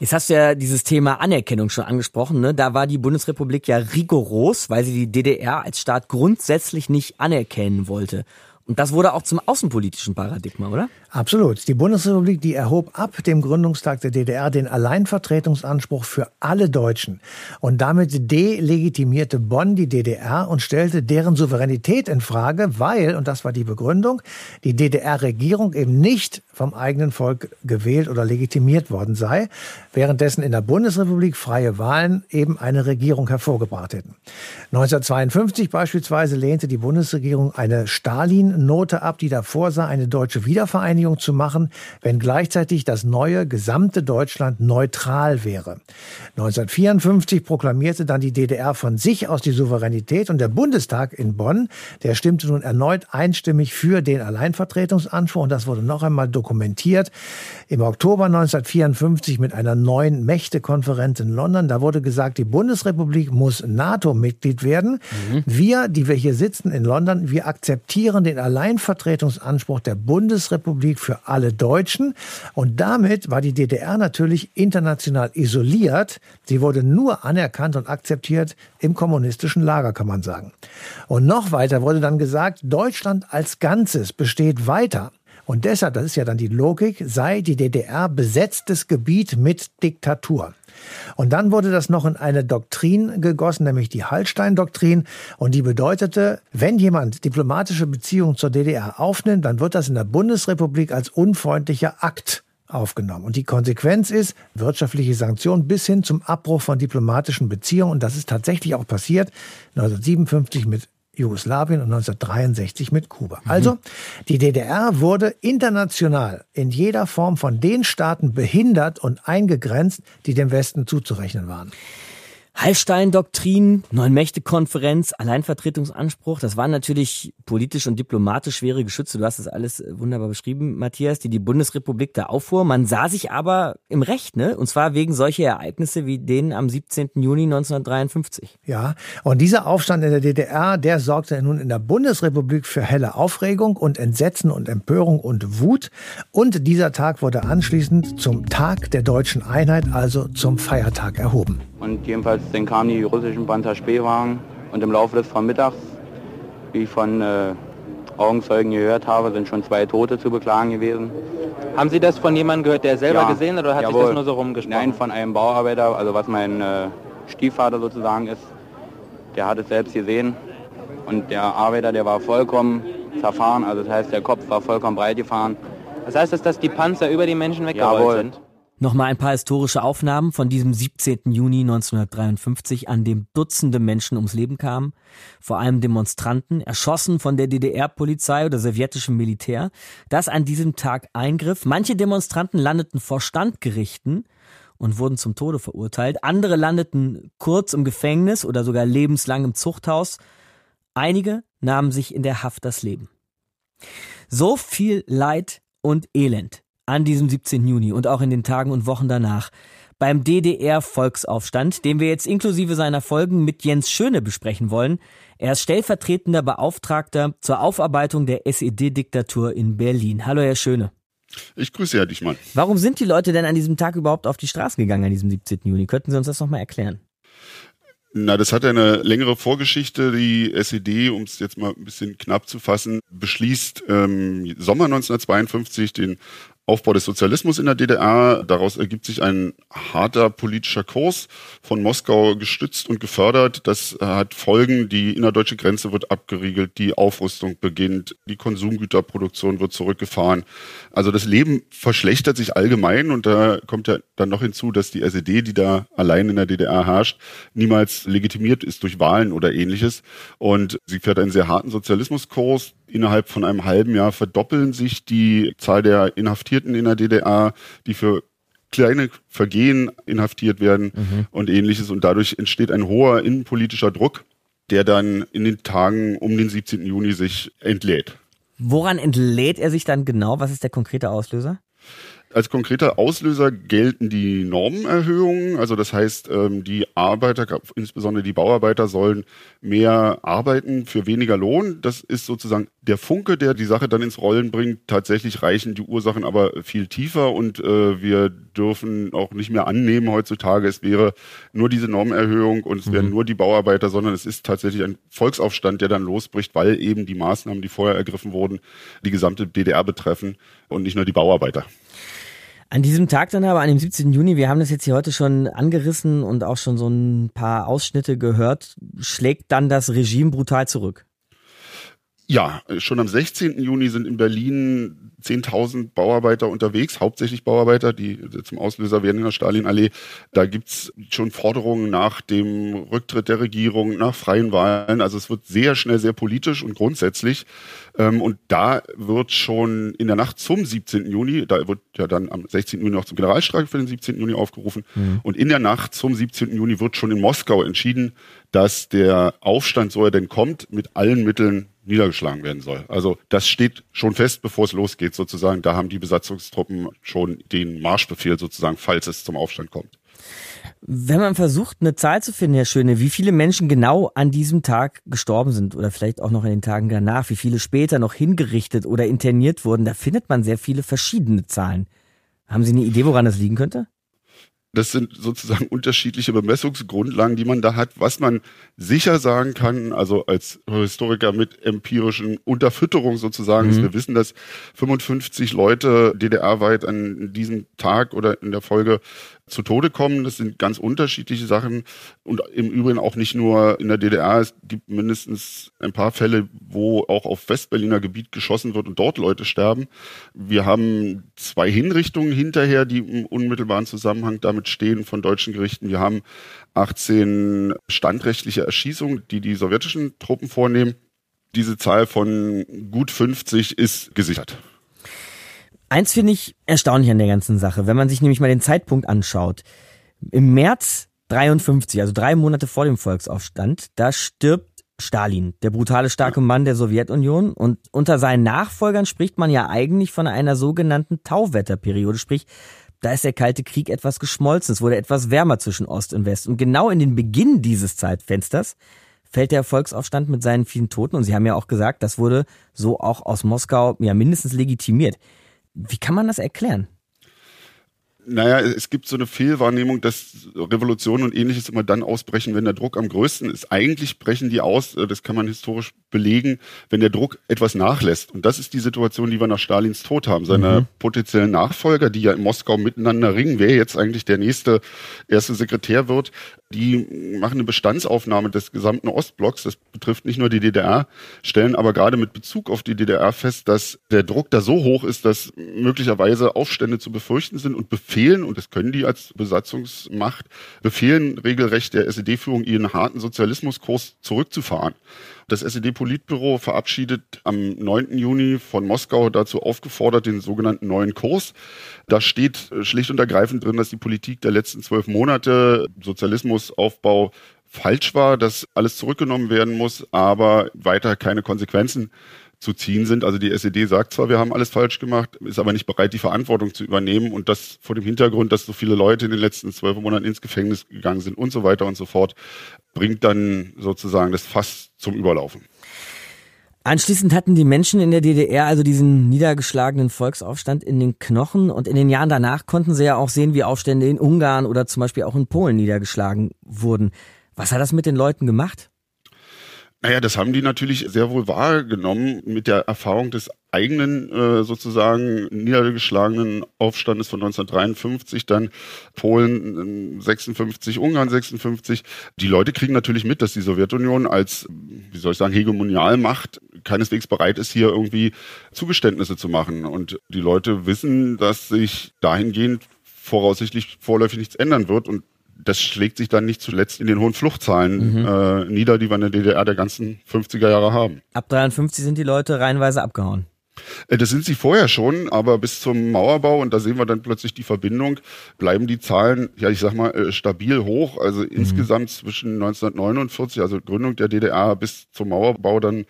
Jetzt hast du ja dieses Thema Anerkennung schon angesprochen. Ne? Da war die Bundesrepublik ja rigoros, weil sie die DDR als Staat grundsätzlich nicht anerkennen wollte. Und das wurde auch zum außenpolitischen Paradigma, oder? Absolut. Die Bundesrepublik, die erhob ab dem Gründungstag der DDR den Alleinvertretungsanspruch für alle Deutschen. Und damit delegitimierte Bonn die DDR und stellte deren Souveränität in Frage, weil, und das war die Begründung, die DDR-Regierung eben nicht vom eigenen Volk gewählt oder legitimiert worden sei, währenddessen in der Bundesrepublik freie Wahlen eben eine Regierung hervorgebracht hätten. 1952 beispielsweise lehnte die Bundesregierung eine Stalin Note ab, die davor sah, eine deutsche Wiedervereinigung zu machen, wenn gleichzeitig das neue gesamte Deutschland neutral wäre. 1954 proklamierte dann die DDR von sich aus die Souveränität und der Bundestag in Bonn, der stimmte nun erneut einstimmig für den Alleinvertretungsanspruch und das wurde noch einmal dokumentiert. Im Oktober 1954 mit einer neuen Mächtekonferenz in London, da wurde gesagt, die Bundesrepublik muss NATO-Mitglied werden. Mhm. Wir, die wir hier sitzen in London, wir akzeptieren den Alleinvertretungsanspruch der Bundesrepublik für alle Deutschen. Und damit war die DDR natürlich international isoliert. Sie wurde nur anerkannt und akzeptiert im kommunistischen Lager, kann man sagen. Und noch weiter wurde dann gesagt, Deutschland als Ganzes besteht weiter. Und deshalb, das ist ja dann die Logik, sei die DDR besetztes Gebiet mit Diktatur. Und dann wurde das noch in eine Doktrin gegossen, nämlich die Hallstein-Doktrin. Und die bedeutete, wenn jemand diplomatische Beziehungen zur DDR aufnimmt, dann wird das in der Bundesrepublik als unfreundlicher Akt aufgenommen. Und die Konsequenz ist wirtschaftliche Sanktionen bis hin zum Abbruch von diplomatischen Beziehungen. Und das ist tatsächlich auch passiert 1957 mit Jugoslawien und 1963 mit Kuba. Mhm. Also, die DDR wurde international in jeder Form von den Staaten behindert und eingegrenzt, die dem Westen zuzurechnen waren. Hallstein-Doktrin, Neun-Mächte-Konferenz, Alleinvertretungsanspruch, das waren natürlich politisch und diplomatisch schwere Geschütze. Du hast das alles äh, wunderbar beschrieben, Matthias, die die Bundesrepublik da auffuhr. Man sah sich aber im Recht, ne? Und zwar wegen solcher Ereignisse wie denen am 17. Juni 1953. Ja, und dieser Aufstand in der DDR, der sorgte nun in der Bundesrepublik für helle Aufregung und Entsetzen und Empörung und Wut. Und dieser Tag wurde anschließend zum Tag der deutschen Einheit, also zum Feiertag erhoben. Und jedenfalls dann kamen die russischen Panzer-Spähwagen und im Laufe des Vormittags, wie ich von äh, Augenzeugen gehört habe, sind schon zwei Tote zu beklagen gewesen. Haben Sie das von jemandem gehört, der selber ja, gesehen hat oder hat jawohl. sich das nur so rumgesprochen? Nein, von einem Bauarbeiter, also was mein äh, Stiefvater sozusagen ist. Der hat es selbst gesehen und der Arbeiter, der war vollkommen zerfahren, also das heißt, der Kopf war vollkommen breit gefahren. Das heißt, dass die Panzer über die Menschen weggerollt Jawohl. sind? Nochmal ein paar historische Aufnahmen von diesem 17. Juni 1953, an dem Dutzende Menschen ums Leben kamen, vor allem Demonstranten, erschossen von der DDR-Polizei oder sowjetischem Militär, das an diesem Tag eingriff. Manche Demonstranten landeten vor Standgerichten und wurden zum Tode verurteilt. Andere landeten kurz im Gefängnis oder sogar lebenslang im Zuchthaus. Einige nahmen sich in der Haft das Leben. So viel Leid und Elend an diesem 17. Juni und auch in den Tagen und Wochen danach beim DDR-Volksaufstand, den wir jetzt inklusive seiner Folgen mit Jens Schöne besprechen wollen. Er ist stellvertretender Beauftragter zur Aufarbeitung der SED-Diktatur in Berlin. Hallo, Herr Schöne. Ich grüße Herr Dichmann. Warum sind die Leute denn an diesem Tag überhaupt auf die Straße gegangen, an diesem 17. Juni? Könnten Sie uns das nochmal erklären? Na, das hat eine längere Vorgeschichte. Die SED, um es jetzt mal ein bisschen knapp zu fassen, beschließt ähm, Sommer 1952 den Aufbau des Sozialismus in der DDR. Daraus ergibt sich ein harter politischer Kurs, von Moskau gestützt und gefördert. Das hat Folgen. Die innerdeutsche Grenze wird abgeriegelt, die Aufrüstung beginnt, die Konsumgüterproduktion wird zurückgefahren. Also das Leben verschlechtert sich allgemein und da kommt ja dann noch hinzu, dass die SED, die da allein in der DDR herrscht, niemals legitimiert ist durch Wahlen oder ähnliches. Und sie fährt einen sehr harten Sozialismuskurs. Innerhalb von einem halben Jahr verdoppeln sich die Zahl der Inhaftierten in der DDR, die für kleine Vergehen inhaftiert werden mhm. und ähnliches. Und dadurch entsteht ein hoher innenpolitischer Druck, der dann in den Tagen um den 17. Juni sich entlädt. Woran entlädt er sich dann genau? Was ist der konkrete Auslöser? Als konkreter Auslöser gelten die Normenerhöhungen. Also das heißt, ähm, die Arbeiter, insbesondere die Bauarbeiter, sollen mehr arbeiten für weniger Lohn. Das ist sozusagen der Funke, der die Sache dann ins Rollen bringt. Tatsächlich reichen die Ursachen aber viel tiefer und äh, wir dürfen auch nicht mehr annehmen heutzutage, es wäre nur diese Normerhöhung und es wären mhm. nur die Bauarbeiter, sondern es ist tatsächlich ein Volksaufstand, der dann losbricht, weil eben die Maßnahmen, die vorher ergriffen wurden, die gesamte DDR betreffen und nicht nur die Bauarbeiter. An diesem Tag dann aber, an dem 17. Juni, wir haben das jetzt hier heute schon angerissen und auch schon so ein paar Ausschnitte gehört, schlägt dann das Regime brutal zurück. Ja, schon am 16. Juni sind in Berlin 10.000 Bauarbeiter unterwegs, hauptsächlich Bauarbeiter, die zum Auslöser werden in der Stalinallee. Da gibt's schon Forderungen nach dem Rücktritt der Regierung, nach freien Wahlen. Also es wird sehr schnell sehr politisch und grundsätzlich. Ähm, und da wird schon in der Nacht zum 17. Juni, da wird ja dann am 16. Juni noch zum Generalstreik für den 17. Juni aufgerufen. Mhm. Und in der Nacht zum 17. Juni wird schon in Moskau entschieden, dass der Aufstand, so er denn kommt, mit allen Mitteln niedergeschlagen werden soll. Also das steht schon fest, bevor es losgeht sozusagen. Da haben die Besatzungstruppen schon den Marschbefehl sozusagen, falls es zum Aufstand kommt. Wenn man versucht, eine Zahl zu finden, Herr Schöne, wie viele Menschen genau an diesem Tag gestorben sind oder vielleicht auch noch in den Tagen danach, wie viele später noch hingerichtet oder interniert wurden, da findet man sehr viele verschiedene Zahlen. Haben Sie eine Idee, woran das liegen könnte? Das sind sozusagen unterschiedliche Bemessungsgrundlagen, die man da hat. Was man sicher sagen kann, also als Historiker mit empirischen Unterfütterung sozusagen, mhm. ist, wir wissen, dass 55 Leute DDR-weit an diesem Tag oder in der Folge zu Tode kommen. Das sind ganz unterschiedliche Sachen und im Übrigen auch nicht nur in der DDR. Es gibt mindestens ein paar Fälle, wo auch auf Westberliner Gebiet geschossen wird und dort Leute sterben. Wir haben zwei Hinrichtungen hinterher, die im unmittelbaren Zusammenhang damit stehen von deutschen Gerichten. Wir haben 18 standrechtliche Erschießungen, die die sowjetischen Truppen vornehmen. Diese Zahl von gut 50 ist gesichert. Eins finde ich erstaunlich an der ganzen Sache, wenn man sich nämlich mal den Zeitpunkt anschaut. Im März 53, also drei Monate vor dem Volksaufstand, da stirbt Stalin, der brutale starke Mann der Sowjetunion. Und unter seinen Nachfolgern spricht man ja eigentlich von einer sogenannten Tauwetterperiode, sprich, da ist der Kalte Krieg etwas geschmolzen, es wurde etwas wärmer zwischen Ost und West. Und genau in den Beginn dieses Zeitfensters fällt der Volksaufstand mit seinen vielen Toten. Und Sie haben ja auch gesagt, das wurde so auch aus Moskau ja mindestens legitimiert. Wie kann man das erklären? Naja, es gibt so eine Fehlwahrnehmung, dass Revolutionen und ähnliches immer dann ausbrechen, wenn der Druck am größten ist. Eigentlich brechen die aus, äh, das kann man historisch belegen, wenn der Druck etwas nachlässt. Und das ist die Situation, die wir nach Stalins Tod haben. Seine mhm. potenziellen Nachfolger, die ja in Moskau miteinander ringen, wer jetzt eigentlich der nächste erste Sekretär wird, die machen eine Bestandsaufnahme des gesamten Ostblocks. Das betrifft nicht nur die DDR, stellen aber gerade mit Bezug auf die DDR fest, dass der Druck da so hoch ist, dass möglicherweise Aufstände zu befürchten sind und befehlen, und das können die als Besatzungsmacht, befehlen regelrecht der SED-Führung, ihren harten Sozialismuskurs zurückzufahren. Das SED-Politbüro verabschiedet am 9. Juni von Moskau dazu aufgefordert, den sogenannten neuen Kurs. Da steht schlicht und ergreifend drin, dass die Politik der letzten zwölf Monate, Sozialismusaufbau, falsch war, dass alles zurückgenommen werden muss, aber weiter keine Konsequenzen zu ziehen sind. Also die SED sagt zwar, wir haben alles falsch gemacht, ist aber nicht bereit, die Verantwortung zu übernehmen und das vor dem Hintergrund, dass so viele Leute in den letzten zwölf Monaten ins Gefängnis gegangen sind und so weiter und so fort, bringt dann sozusagen das Fass zum Überlaufen. Anschließend hatten die Menschen in der DDR also diesen niedergeschlagenen Volksaufstand in den Knochen und in den Jahren danach konnten sie ja auch sehen, wie Aufstände in Ungarn oder zum Beispiel auch in Polen niedergeschlagen wurden. Was hat das mit den Leuten gemacht? Naja, das haben die natürlich sehr wohl wahrgenommen mit der Erfahrung des eigenen äh, sozusagen niedergeschlagenen Aufstandes von 1953, dann Polen 56, Ungarn 56. Die Leute kriegen natürlich mit, dass die Sowjetunion als, wie soll ich sagen, Hegemonialmacht keineswegs bereit ist, hier irgendwie Zugeständnisse zu machen. Und die Leute wissen, dass sich dahingehend voraussichtlich vorläufig nichts ändern wird und das schlägt sich dann nicht zuletzt in den hohen Fluchtzahlen mhm. äh, nieder, die wir in der DDR der ganzen 50er Jahre haben. Ab 53 sind die Leute reihenweise abgehauen. Äh, das sind sie vorher schon, aber bis zum Mauerbau, und da sehen wir dann plötzlich die Verbindung, bleiben die Zahlen, ja, ich sag mal, äh, stabil hoch. Also mhm. insgesamt zwischen 1949, also Gründung der DDR, bis zum Mauerbau dann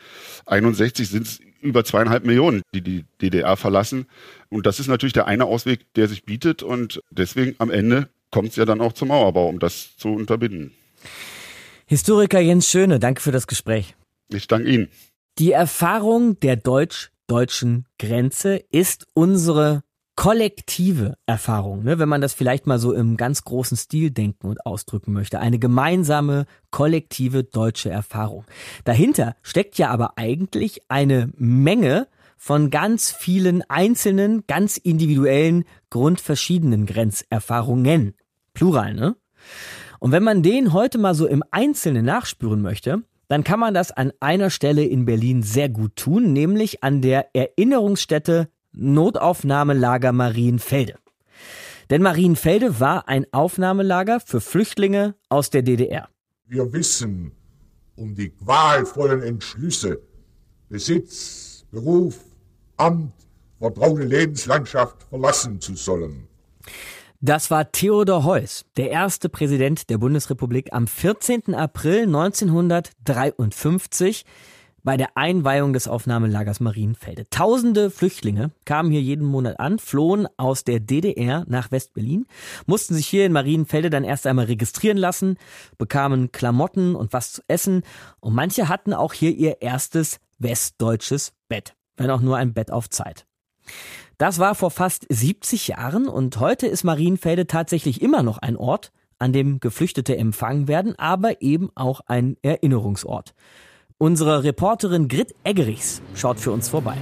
61 sind es über zweieinhalb Millionen, die die DDR verlassen. Und das ist natürlich der eine Ausweg, der sich bietet. Und deswegen am Ende kommt es ja dann auch zum Mauerbau, um das zu unterbinden. Historiker Jens Schöne, danke für das Gespräch. Ich danke Ihnen. Die Erfahrung der deutsch-deutschen Grenze ist unsere kollektive Erfahrung, ne, wenn man das vielleicht mal so im ganz großen Stil denken und ausdrücken möchte. Eine gemeinsame, kollektive deutsche Erfahrung. Dahinter steckt ja aber eigentlich eine Menge von ganz vielen einzelnen, ganz individuellen, grundverschiedenen Grenzerfahrungen. Plural, ne? Und wenn man den heute mal so im Einzelnen nachspüren möchte, dann kann man das an einer Stelle in Berlin sehr gut tun, nämlich an der Erinnerungsstätte Notaufnahmelager Marienfelde. Denn Marienfelde war ein Aufnahmelager für Flüchtlinge aus der DDR. Wir wissen um die qualvollen Entschlüsse, Besitz, Beruf, Amt, vertraute Lebenslandschaft verlassen zu sollen. Das war Theodor Heuss, der erste Präsident der Bundesrepublik am 14. April 1953 bei der Einweihung des Aufnahmelagers Marienfelde. Tausende Flüchtlinge kamen hier jeden Monat an, flohen aus der DDR nach Westberlin, mussten sich hier in Marienfelde dann erst einmal registrieren lassen, bekamen Klamotten und was zu essen und manche hatten auch hier ihr erstes westdeutsches Bett, wenn auch nur ein Bett auf Zeit. Das war vor fast 70 Jahren und heute ist Marienfelde tatsächlich immer noch ein Ort, an dem Geflüchtete empfangen werden, aber eben auch ein Erinnerungsort. Unsere Reporterin Grit Eggerichs schaut für uns vorbei.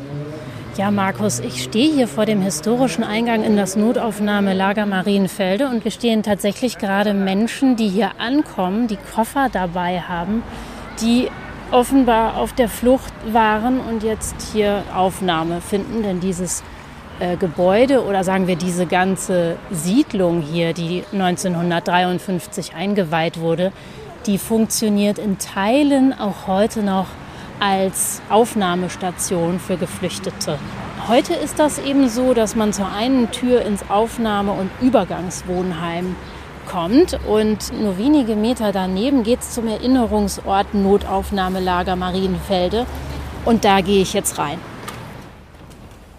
Ja, Markus, ich stehe hier vor dem historischen Eingang in das Notaufnahmelager Marienfelde und wir stehen tatsächlich gerade Menschen, die hier ankommen, die Koffer dabei haben, die offenbar auf der Flucht waren und jetzt hier Aufnahme finden, denn dieses äh, Gebäude oder sagen wir diese ganze Siedlung hier, die 1953 eingeweiht wurde, die funktioniert in Teilen auch heute noch als Aufnahmestation für Geflüchtete. Heute ist das eben so, dass man zur einen Tür ins Aufnahme- und Übergangswohnheim kommt und nur wenige Meter daneben geht es zum Erinnerungsort Notaufnahmelager Marienfelde und da gehe ich jetzt rein.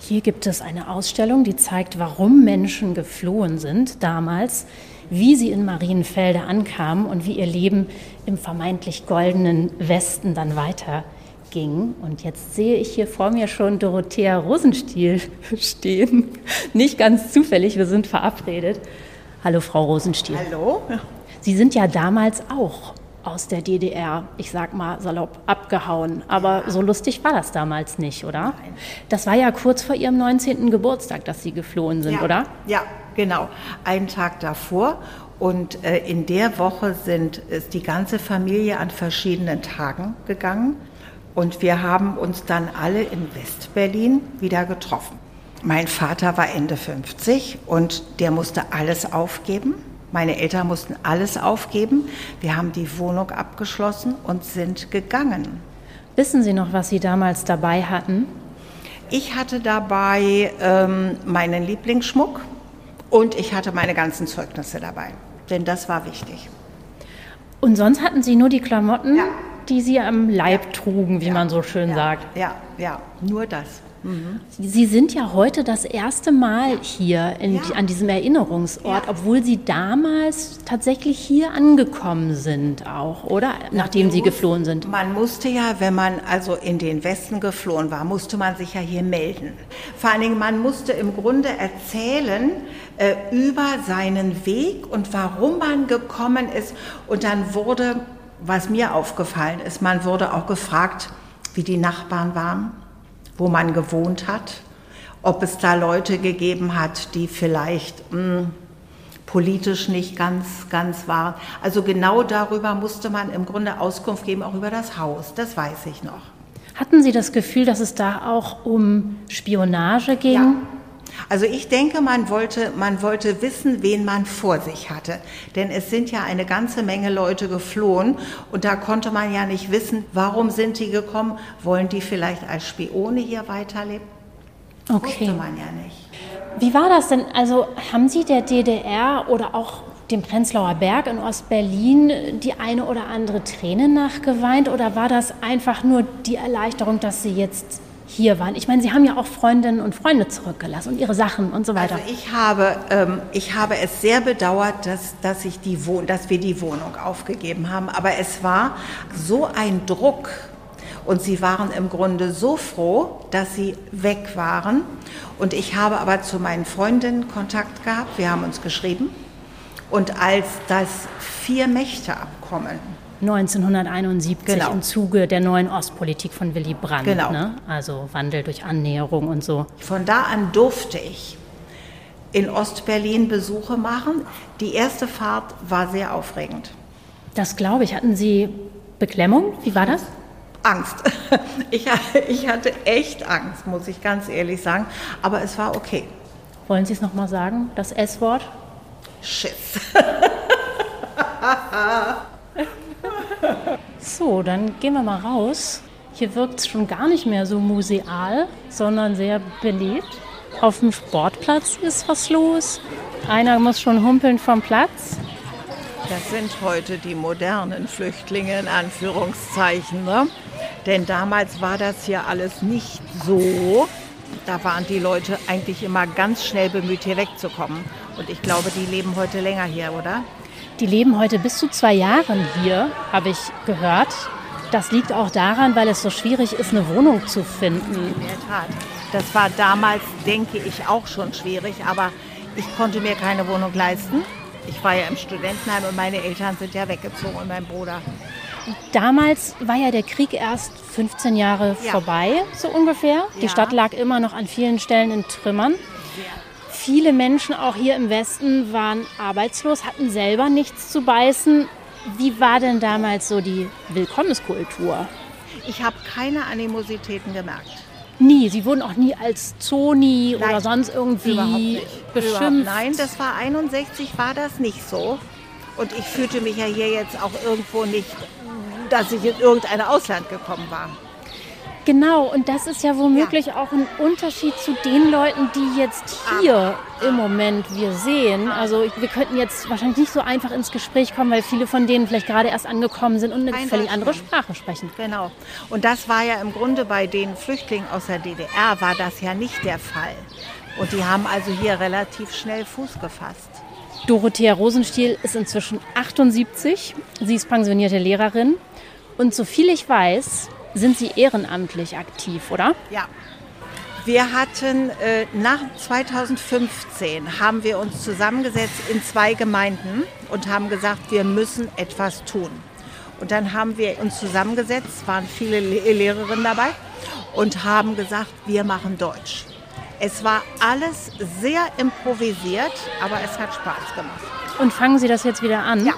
Hier gibt es eine Ausstellung, die zeigt, warum Menschen geflohen sind damals wie sie in Marienfelde ankamen und wie ihr Leben im vermeintlich goldenen Westen dann weiterging. Und jetzt sehe ich hier vor mir schon Dorothea Rosenstiel stehen. Nicht ganz zufällig, wir sind verabredet. Hallo, Frau Rosenstiel. Hallo. Sie sind ja damals auch aus der DDR, ich sag mal salopp, abgehauen. Aber so lustig war das damals nicht, oder? Nein. Das war ja kurz vor Ihrem 19. Geburtstag, dass Sie geflohen sind, ja. oder? Ja, genau. Einen Tag davor. Und äh, in der Woche sind, ist die ganze Familie an verschiedenen Tagen gegangen. Und wir haben uns dann alle in Westberlin wieder getroffen. Mein Vater war Ende 50 und der musste alles aufgeben meine Eltern mussten alles aufgeben. Wir haben die Wohnung abgeschlossen und sind gegangen. Wissen Sie noch, was Sie damals dabei hatten? Ich hatte dabei ähm, meinen Lieblingsschmuck und ich hatte meine ganzen Zeugnisse dabei, denn das war wichtig. Und sonst hatten Sie nur die Klamotten, ja. die Sie am Leib ja. trugen, wie ja. man so schön sagt. Ja, ja, nur das. Mhm. Sie sind ja heute das erste Mal hier in, ja. an diesem Erinnerungsort, ja. obwohl Sie damals tatsächlich hier angekommen sind auch, oder? Nachdem Sie geflohen sind. Man musste ja, wenn man also in den Westen geflohen war, musste man sich ja hier melden. Vor allen Dingen, man musste im Grunde erzählen äh, über seinen Weg und warum man gekommen ist. Und dann wurde, was mir aufgefallen ist, man wurde auch gefragt, wie die Nachbarn waren wo man gewohnt hat, ob es da Leute gegeben hat, die vielleicht mh, hm, politisch nicht ganz, ganz waren. Also genau darüber musste man im Grunde Auskunft geben, auch über das Haus, das weiß ich noch. Hatten Sie das Gefühl, dass es da auch um Spionage ging? Ja. Also ich denke, man wollte, man wollte wissen, wen man vor sich hatte. Denn es sind ja eine ganze Menge Leute geflohen und da konnte man ja nicht wissen, warum sind die gekommen? Wollen die vielleicht als Spione hier weiterleben? Okay. Wusste man ja nicht. Wie war das denn? Also haben Sie der DDR oder auch dem Prenzlauer Berg in Ostberlin die eine oder andere Träne nachgeweint oder war das einfach nur die Erleichterung, dass Sie jetzt hier waren? Ich meine, Sie haben ja auch Freundinnen und Freunde zurückgelassen und Ihre Sachen und so weiter. Also ich habe, ähm, ich habe es sehr bedauert, dass, dass, ich die dass wir die Wohnung aufgegeben haben. Aber es war so ein Druck und sie waren im Grunde so froh, dass sie weg waren. Und ich habe aber zu meinen Freundinnen Kontakt gehabt. Wir haben uns geschrieben. Und als das Vier-Mächte-Abkommen 1971 genau. im Zuge der neuen Ostpolitik von Willy Brandt, genau. ne? also Wandel durch Annäherung und so. Von da an durfte ich in Ostberlin Besuche machen. Die erste Fahrt war sehr aufregend. Das glaube ich. Hatten Sie Beklemmung? Wie war das? Angst. Ich, ich hatte echt Angst, muss ich ganz ehrlich sagen. Aber es war okay. Wollen Sie es nochmal sagen, das S-Wort? Schiss. so, dann gehen wir mal raus. Hier wirkt es schon gar nicht mehr so museal, sondern sehr belebt. Auf dem Sportplatz ist was los. Einer muss schon humpeln vom Platz. Das sind heute die modernen Flüchtlinge in Anführungszeichen. Ne? Denn damals war das hier alles nicht so. Da waren die Leute eigentlich immer ganz schnell bemüht, hier wegzukommen. Und ich glaube, die leben heute länger hier, oder? Die leben heute bis zu zwei Jahren hier, habe ich gehört. Das liegt auch daran, weil es so schwierig ist, eine Wohnung zu finden. In der Tat. Das war damals, denke ich, auch schon schwierig. Aber ich konnte mir keine Wohnung leisten. Ich war ja im Studentenheim und meine Eltern sind ja weggezogen und mein Bruder. Damals war ja der Krieg erst 15 Jahre ja. vorbei, so ungefähr. Die ja. Stadt lag immer noch an vielen Stellen in Trümmern. Viele Menschen, auch hier im Westen, waren arbeitslos, hatten selber nichts zu beißen. Wie war denn damals so die Willkommenskultur? Ich habe keine Animositäten gemerkt. Nie. Sie wurden auch nie als Zoni Nein, oder sonst irgendwie beschimpft. Nein, das war 61 war das nicht so. Und ich fühlte mich ja hier jetzt auch irgendwo nicht dass ich in irgendein Ausland gekommen war. Genau, und das ist ja womöglich ja. auch ein Unterschied zu den Leuten, die jetzt hier ah. im Moment wir sehen. Also wir könnten jetzt wahrscheinlich nicht so einfach ins Gespräch kommen, weil viele von denen vielleicht gerade erst angekommen sind und eine völlig andere Sprache sprechen. Genau. Und das war ja im Grunde bei den Flüchtlingen aus der DDR war das ja nicht der Fall. Und die haben also hier relativ schnell Fuß gefasst. Dorothea Rosenstiel ist inzwischen 78. Sie ist pensionierte Lehrerin und soviel ich weiß, sind Sie ehrenamtlich aktiv, oder? Ja. Wir hatten äh, nach 2015 haben wir uns zusammengesetzt in zwei Gemeinden und haben gesagt, wir müssen etwas tun. Und dann haben wir uns zusammengesetzt, waren viele Le Lehrerinnen dabei und haben gesagt, wir machen Deutsch. Es war alles sehr improvisiert, aber es hat Spaß gemacht. Und fangen Sie das jetzt wieder an? Ja.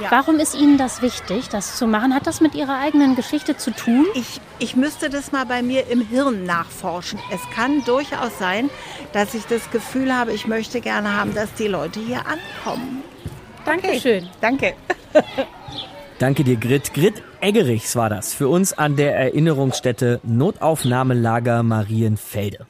Ja. Warum ist Ihnen das wichtig, das zu machen? Hat das mit Ihrer eigenen Geschichte zu tun? Ich, ich müsste das mal bei mir im Hirn nachforschen. Es kann durchaus sein, dass ich das Gefühl habe, ich möchte gerne haben, dass die Leute hier ankommen. Dankeschön. Okay. Danke. Danke dir, Grit. Grit Eggerichs war das für uns an der Erinnerungsstätte Notaufnahmelager Marienfelde.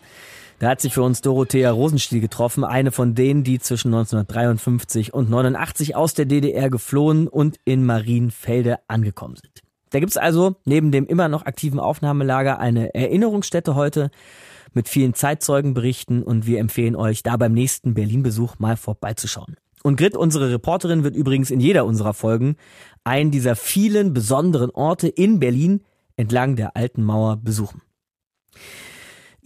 Da hat sich für uns Dorothea Rosenstiel getroffen, eine von denen, die zwischen 1953 und 89 aus der DDR geflohen und in Marienfelde angekommen sind. Da gibt's also neben dem immer noch aktiven Aufnahmelager eine Erinnerungsstätte heute mit vielen Zeitzeugenberichten und wir empfehlen euch, da beim nächsten Berlin-Besuch mal vorbeizuschauen. Und Grit, unsere Reporterin, wird übrigens in jeder unserer Folgen einen dieser vielen besonderen Orte in Berlin entlang der alten Mauer besuchen.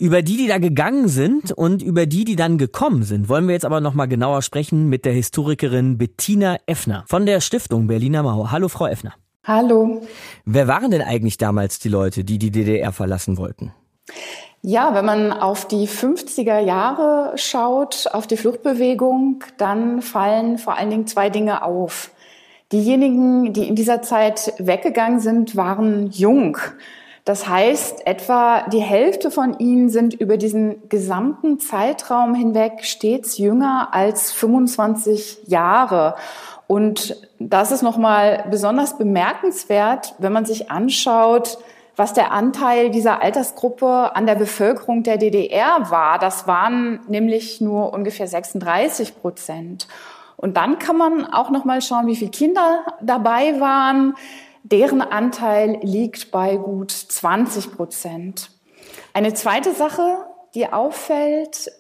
Über die, die da gegangen sind und über die, die dann gekommen sind, wollen wir jetzt aber nochmal genauer sprechen mit der Historikerin Bettina Effner von der Stiftung Berliner Mauer. Hallo, Frau Effner. Hallo. Wer waren denn eigentlich damals die Leute, die die DDR verlassen wollten? Ja, wenn man auf die 50er Jahre schaut, auf die Fluchtbewegung, dann fallen vor allen Dingen zwei Dinge auf. Diejenigen, die in dieser Zeit weggegangen sind, waren jung. Das heißt, etwa die Hälfte von ihnen sind über diesen gesamten Zeitraum hinweg stets jünger als 25 Jahre. Und das ist nochmal besonders bemerkenswert, wenn man sich anschaut, was der Anteil dieser Altersgruppe an der Bevölkerung der DDR war. Das waren nämlich nur ungefähr 36 Prozent. Und dann kann man auch noch mal schauen, wie viele Kinder dabei waren. Deren Anteil liegt bei gut 20 Prozent. Eine zweite Sache, die auffällt,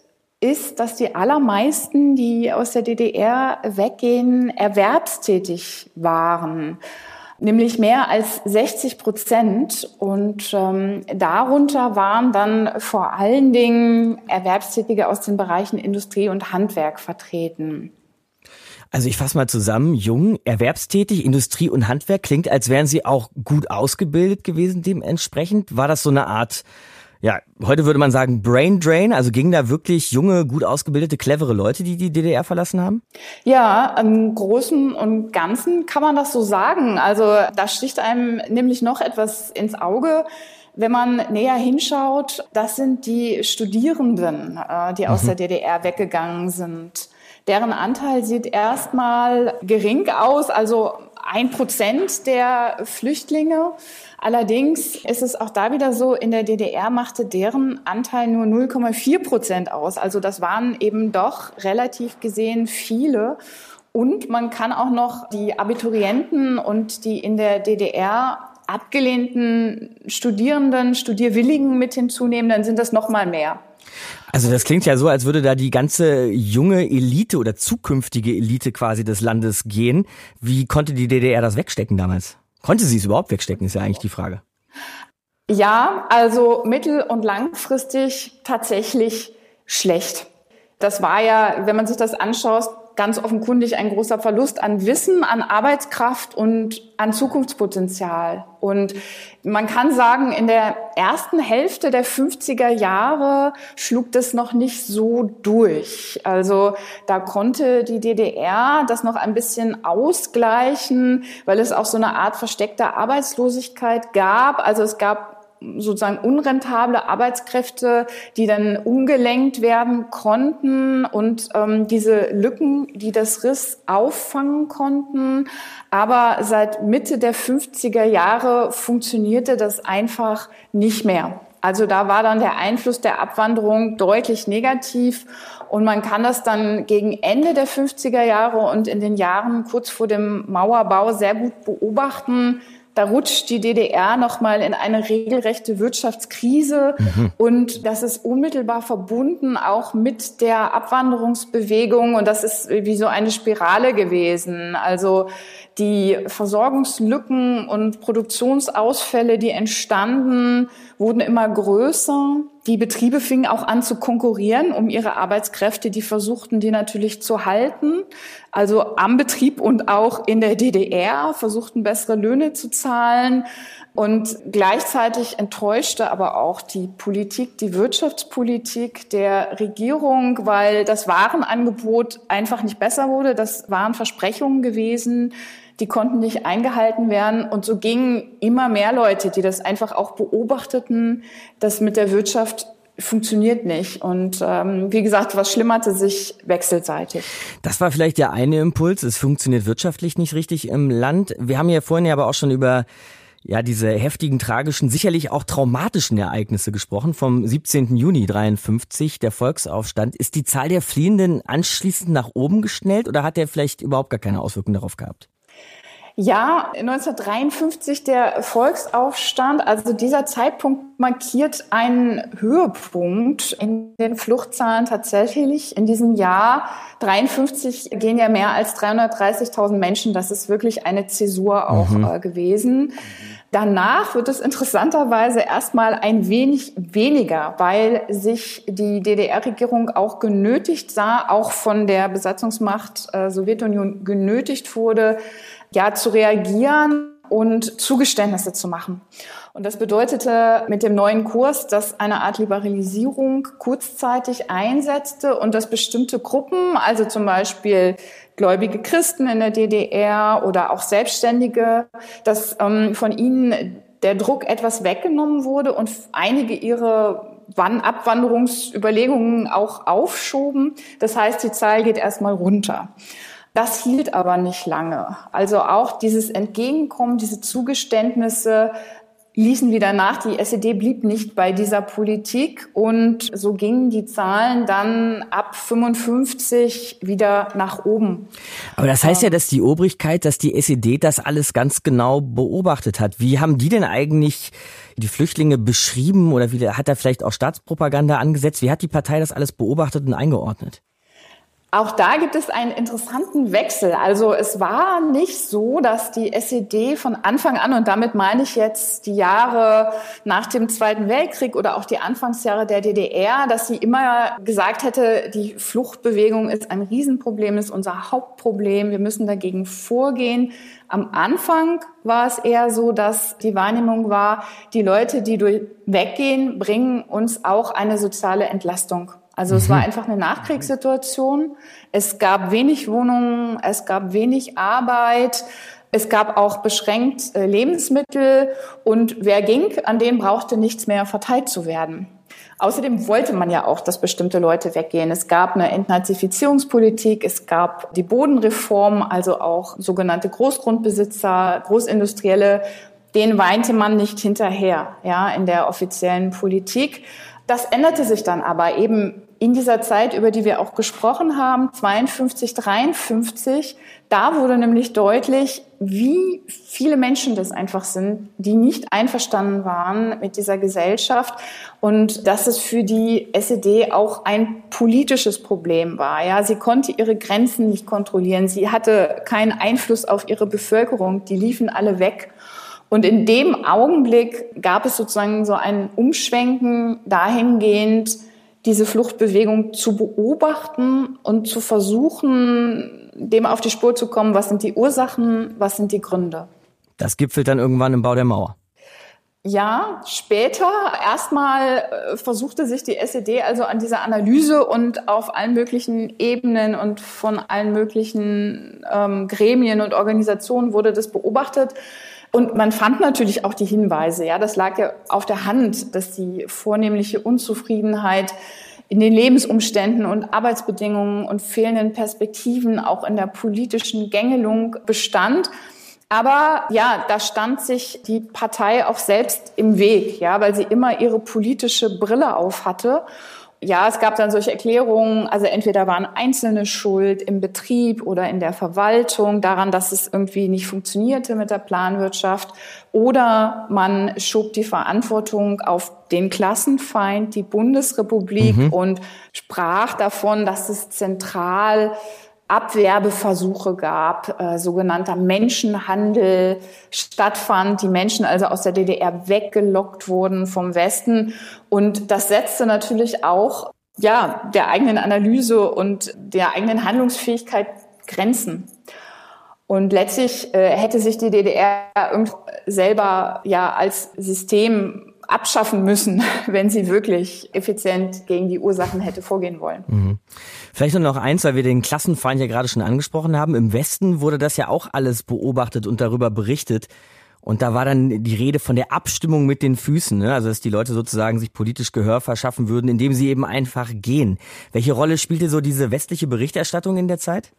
ist, dass die allermeisten, die aus der DDR weggehen, erwerbstätig waren nämlich mehr als 60 Prozent. Und ähm, darunter waren dann vor allen Dingen Erwerbstätige aus den Bereichen Industrie und Handwerk vertreten. Also ich fasse mal zusammen, jung, erwerbstätig, Industrie und Handwerk klingt, als wären sie auch gut ausgebildet gewesen dementsprechend. War das so eine Art ja, heute würde man sagen Brain Drain, also gingen da wirklich junge, gut ausgebildete, clevere Leute, die die DDR verlassen haben? Ja, im Großen und Ganzen kann man das so sagen. Also da sticht einem nämlich noch etwas ins Auge. Wenn man näher hinschaut, das sind die Studierenden, äh, die aus mhm. der DDR weggegangen sind. Deren Anteil sieht erstmal gering aus, also ein Prozent der Flüchtlinge. Allerdings ist es auch da wieder so, in der DDR machte deren Anteil nur 0,4 Prozent aus. Also das waren eben doch relativ gesehen viele. Und man kann auch noch die Abiturienten und die in der DDR abgelehnten Studierenden, Studierwilligen mit hinzunehmen, dann sind das noch mal mehr. Also das klingt ja so, als würde da die ganze junge Elite oder zukünftige Elite quasi des Landes gehen. Wie konnte die DDR das wegstecken damals? Konnte sie es überhaupt wegstecken, ist ja eigentlich die Frage. Ja, also mittel- und langfristig tatsächlich schlecht. Das war ja, wenn man sich das anschaut, ganz offenkundig ein großer Verlust an Wissen, an Arbeitskraft und an Zukunftspotenzial. Und man kann sagen, in der ersten Hälfte der 50er Jahre schlug das noch nicht so durch. Also da konnte die DDR das noch ein bisschen ausgleichen, weil es auch so eine Art versteckter Arbeitslosigkeit gab. Also es gab sozusagen unrentable Arbeitskräfte, die dann umgelenkt werden konnten und ähm, diese Lücken, die das Riss auffangen konnten. Aber seit Mitte der 50er Jahre funktionierte das einfach nicht mehr. Also da war dann der Einfluss der Abwanderung deutlich negativ und man kann das dann gegen Ende der 50er Jahre und in den Jahren kurz vor dem Mauerbau sehr gut beobachten, da rutscht die DDR nochmal in eine regelrechte Wirtschaftskrise mhm. und das ist unmittelbar verbunden auch mit der Abwanderungsbewegung und das ist wie so eine Spirale gewesen. Also die Versorgungslücken und Produktionsausfälle, die entstanden, wurden immer größer. Die Betriebe fingen auch an zu konkurrieren um ihre Arbeitskräfte. Die versuchten die natürlich zu halten. Also am Betrieb und auch in der DDR versuchten bessere Löhne zu zahlen. Und gleichzeitig enttäuschte aber auch die Politik, die Wirtschaftspolitik der Regierung, weil das Warenangebot einfach nicht besser wurde. Das waren Versprechungen gewesen, die konnten nicht eingehalten werden. Und so gingen immer mehr Leute, die das einfach auch beobachteten, dass mit der Wirtschaft funktioniert nicht. Und ähm, wie gesagt, was schlimmerte sich wechselseitig. Das war vielleicht der eine Impuls. Es funktioniert wirtschaftlich nicht richtig im Land. Wir haben ja vorhin ja aber auch schon über ja, diese heftigen, tragischen, sicherlich auch traumatischen Ereignisse gesprochen. Vom 17. Juni 53, der Volksaufstand. Ist die Zahl der Fliehenden anschließend nach oben geschnellt oder hat der vielleicht überhaupt gar keine Auswirkungen darauf gehabt? Ja, 1953 der Volksaufstand, also dieser Zeitpunkt markiert einen Höhepunkt in den Fluchtzahlen tatsächlich. In diesem Jahr 53 gehen ja mehr als 330.000 Menschen. Das ist wirklich eine Zäsur auch mhm. äh, gewesen. Danach wird es interessanterweise erstmal ein wenig weniger, weil sich die DDR-Regierung auch genötigt sah, auch von der Besatzungsmacht äh, Sowjetunion genötigt wurde, ja, zu reagieren und Zugeständnisse zu machen. Und das bedeutete mit dem neuen Kurs, dass eine Art Liberalisierung kurzzeitig einsetzte und dass bestimmte Gruppen, also zum Beispiel gläubige Christen in der DDR oder auch Selbstständige, dass ähm, von ihnen der Druck etwas weggenommen wurde und einige ihre Abwanderungsüberlegungen auch aufschoben. Das heißt, die Zahl geht erstmal runter. Das hielt aber nicht lange. Also auch dieses Entgegenkommen, diese Zugeständnisse ließen wieder nach. Die SED blieb nicht bei dieser Politik und so gingen die Zahlen dann ab 55 wieder nach oben. Aber das heißt ja, dass die Obrigkeit, dass die SED das alles ganz genau beobachtet hat. Wie haben die denn eigentlich die Flüchtlinge beschrieben oder wie hat er vielleicht auch Staatspropaganda angesetzt? Wie hat die Partei das alles beobachtet und eingeordnet? Auch da gibt es einen interessanten Wechsel. Also es war nicht so, dass die SED von Anfang an, und damit meine ich jetzt die Jahre nach dem Zweiten Weltkrieg oder auch die Anfangsjahre der DDR, dass sie immer gesagt hätte, die Fluchtbewegung ist ein Riesenproblem, ist unser Hauptproblem, wir müssen dagegen vorgehen. Am Anfang war es eher so, dass die Wahrnehmung war, die Leute, die durch weggehen, bringen uns auch eine soziale Entlastung. Also es war mhm. einfach eine Nachkriegssituation. Es gab wenig Wohnungen, es gab wenig Arbeit. Es gab auch beschränkt äh, Lebensmittel und wer ging, an den brauchte nichts mehr verteilt zu werden. Außerdem wollte man ja auch, dass bestimmte Leute weggehen. Es gab eine Entnazifizierungspolitik, es gab die Bodenreform, also auch sogenannte Großgrundbesitzer, Großindustrielle, denen weinte man nicht hinterher, ja, in der offiziellen Politik. Das änderte sich dann aber eben in dieser Zeit, über die wir auch gesprochen haben, 52, 53. Da wurde nämlich deutlich, wie viele Menschen das einfach sind, die nicht einverstanden waren mit dieser Gesellschaft und dass es für die SED auch ein politisches Problem war. Ja, sie konnte ihre Grenzen nicht kontrollieren. Sie hatte keinen Einfluss auf ihre Bevölkerung. Die liefen alle weg. Und in dem Augenblick gab es sozusagen so ein Umschwenken dahingehend, diese Fluchtbewegung zu beobachten und zu versuchen, dem auf die Spur zu kommen, was sind die Ursachen, was sind die Gründe. Das gipfelt dann irgendwann im Bau der Mauer. Ja, später erstmal äh, versuchte sich die SED also an dieser Analyse und auf allen möglichen Ebenen und von allen möglichen ähm, Gremien und Organisationen wurde das beobachtet. Und man fand natürlich auch die Hinweise, ja, das lag ja auf der Hand, dass die vornehmliche Unzufriedenheit in den Lebensumständen und Arbeitsbedingungen und fehlenden Perspektiven auch in der politischen Gängelung bestand. Aber ja, da stand sich die Partei auch selbst im Weg, ja, weil sie immer ihre politische Brille auf hatte ja, es gab dann solche Erklärungen, also entweder waren Einzelne schuld im Betrieb oder in der Verwaltung daran, dass es irgendwie nicht funktionierte mit der Planwirtschaft oder man schob die Verantwortung auf den Klassenfeind, die Bundesrepublik mhm. und sprach davon, dass es zentral Abwerbeversuche gab, äh, sogenannter Menschenhandel stattfand, die Menschen also aus der DDR weggelockt wurden vom Westen. Und das setzte natürlich auch ja, der eigenen Analyse und der eigenen Handlungsfähigkeit Grenzen. Und letztlich äh, hätte sich die DDR selber ja als System abschaffen müssen, wenn sie wirklich effizient gegen die Ursachen hätte vorgehen wollen. Mhm. Vielleicht nur noch eins, weil wir den Klassenfeind ja gerade schon angesprochen haben. Im Westen wurde das ja auch alles beobachtet und darüber berichtet. Und da war dann die Rede von der Abstimmung mit den Füßen, ne? also dass die Leute sozusagen sich politisch Gehör verschaffen würden, indem sie eben einfach gehen. Welche Rolle spielte so diese westliche Berichterstattung in der Zeit?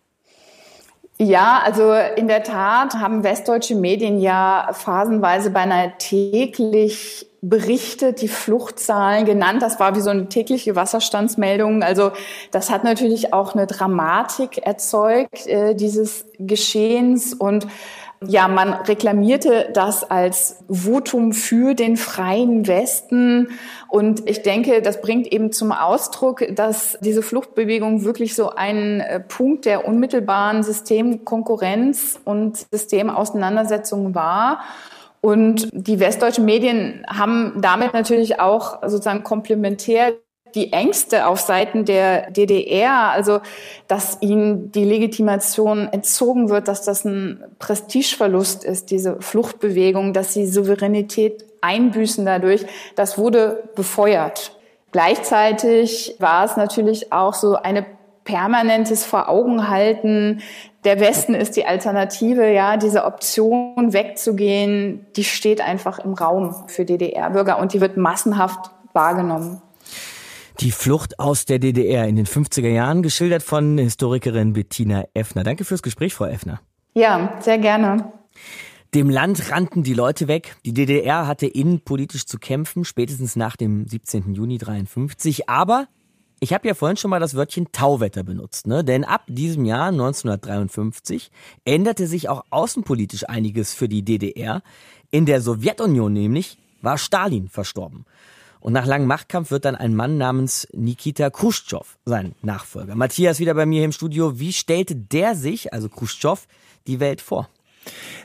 Ja, also in der Tat haben westdeutsche Medien ja phasenweise beinahe täglich berichtet, die Fluchtzahlen genannt. Das war wie so eine tägliche Wasserstandsmeldung. Also das hat natürlich auch eine Dramatik erzeugt, äh, dieses Geschehens. Und ja, man reklamierte das als Votum für den freien Westen. Und ich denke, das bringt eben zum Ausdruck, dass diese Fluchtbewegung wirklich so ein äh, Punkt der unmittelbaren Systemkonkurrenz und Systemauseinandersetzung war. Und die westdeutschen Medien haben damit natürlich auch sozusagen komplementär die Ängste auf Seiten der DDR, also dass ihnen die Legitimation entzogen wird, dass das ein Prestigeverlust ist, diese Fluchtbewegung, dass sie Souveränität einbüßen dadurch, das wurde befeuert. Gleichzeitig war es natürlich auch so eine permanentes Vor Augen halten, der Westen ist die Alternative, ja, diese Option wegzugehen, die steht einfach im Raum für DDR-Bürger und die wird massenhaft wahrgenommen. Die Flucht aus der DDR in den 50er Jahren, geschildert von Historikerin Bettina Effner. Danke fürs Gespräch, Frau Effner. Ja, sehr gerne. Dem Land rannten die Leute weg. Die DDR hatte innenpolitisch zu kämpfen, spätestens nach dem 17. Juni 53. Aber ich habe ja vorhin schon mal das Wörtchen Tauwetter benutzt, ne? Denn ab diesem Jahr 1953 änderte sich auch außenpolitisch einiges für die DDR. In der Sowjetunion nämlich war Stalin verstorben. Und nach langem Machtkampf wird dann ein Mann namens Nikita Khrushchev sein Nachfolger. Matthias wieder bei mir im Studio. Wie stellte der sich, also Khrushchev, die Welt vor?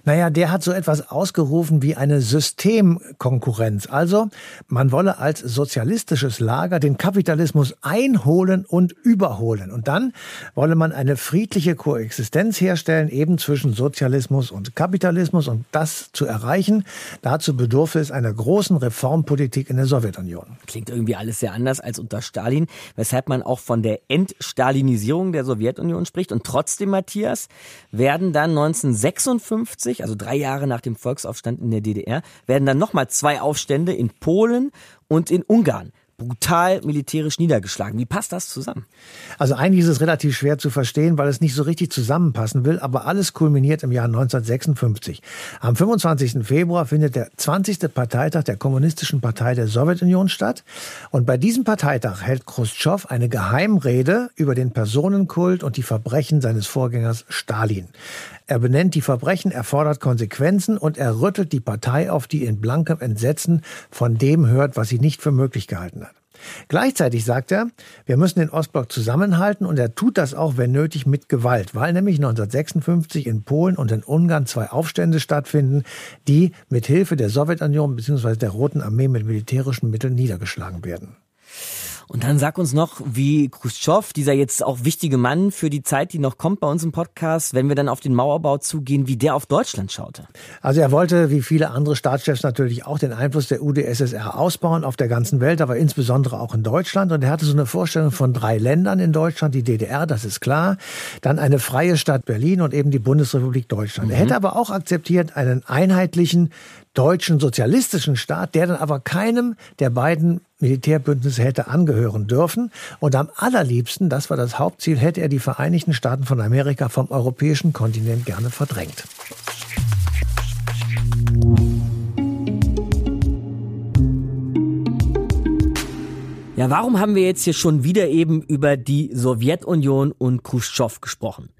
Naja, der hat so etwas ausgerufen wie eine Systemkonkurrenz. Also, man wolle als sozialistisches Lager den Kapitalismus einholen und überholen. Und dann wolle man eine friedliche Koexistenz herstellen, eben zwischen Sozialismus und Kapitalismus. Und das zu erreichen, dazu bedurfe es einer großen Reformpolitik in der Sowjetunion. Klingt irgendwie alles sehr anders als unter Stalin, weshalb man auch von der Entstalinisierung der Sowjetunion spricht. Und trotzdem, Matthias, werden dann 1956 1950, also drei Jahre nach dem Volksaufstand in der DDR, werden dann nochmal zwei Aufstände in Polen und in Ungarn brutal militärisch niedergeschlagen. Wie passt das zusammen? Also eigentlich ist es relativ schwer zu verstehen, weil es nicht so richtig zusammenpassen will, aber alles kulminiert im Jahr 1956. Am 25. Februar findet der 20. Parteitag der Kommunistischen Partei der Sowjetunion statt und bei diesem Parteitag hält Khrushchev eine Geheimrede über den Personenkult und die Verbrechen seines Vorgängers Stalin. Er benennt die Verbrechen, er fordert Konsequenzen und er rüttelt die Partei auf, die in blankem Entsetzen von dem hört, was sie nicht für möglich gehalten hat. Gleichzeitig sagt er, wir müssen den Ostblock zusammenhalten und er tut das auch, wenn nötig, mit Gewalt, weil nämlich 1956 in Polen und in Ungarn zwei Aufstände stattfinden, die mit Hilfe der Sowjetunion bzw. der Roten Armee mit militärischen Mitteln niedergeschlagen werden. Und dann sag uns noch, wie Khrushchev, dieser jetzt auch wichtige Mann für die Zeit, die noch kommt bei uns im Podcast, wenn wir dann auf den Mauerbau zugehen, wie der auf Deutschland schaute. Also er wollte, wie viele andere Staatschefs natürlich auch, den Einfluss der UdSSR ausbauen auf der ganzen Welt, aber insbesondere auch in Deutschland. Und er hatte so eine Vorstellung von drei Ländern in Deutschland, die DDR, das ist klar, dann eine freie Stadt Berlin und eben die Bundesrepublik Deutschland. Mhm. Er hätte aber auch akzeptiert einen einheitlichen deutschen sozialistischen Staat, der dann aber keinem der beiden Militärbündnisse hätte angehören dürfen. Und am allerliebsten, das war das Hauptziel, hätte er die Vereinigten Staaten von Amerika vom europäischen Kontinent gerne verdrängt. Ja, warum haben wir jetzt hier schon wieder eben über die Sowjetunion und Khrushchev gesprochen?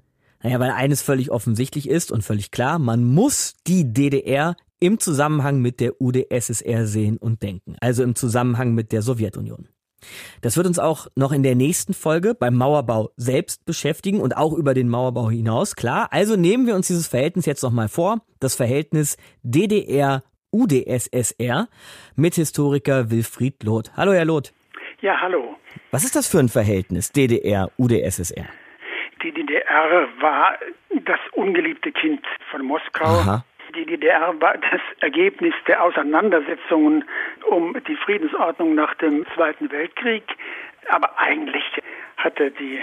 Naja, weil eines völlig offensichtlich ist und völlig klar, man muss die DDR im Zusammenhang mit der UdSSR sehen und denken, also im Zusammenhang mit der Sowjetunion. Das wird uns auch noch in der nächsten Folge beim Mauerbau selbst beschäftigen und auch über den Mauerbau hinaus, klar. Also nehmen wir uns dieses Verhältnis jetzt nochmal vor, das Verhältnis DDR UdSSR mit Historiker Wilfried Loth. Hallo, Herr Loth. Ja, hallo. Was ist das für ein Verhältnis DDR UdSSR? Die DDR war das ungeliebte Kind von Moskau. Aha. Die DDR war das Ergebnis der Auseinandersetzungen um die Friedensordnung nach dem Zweiten Weltkrieg. Aber eigentlich hatte die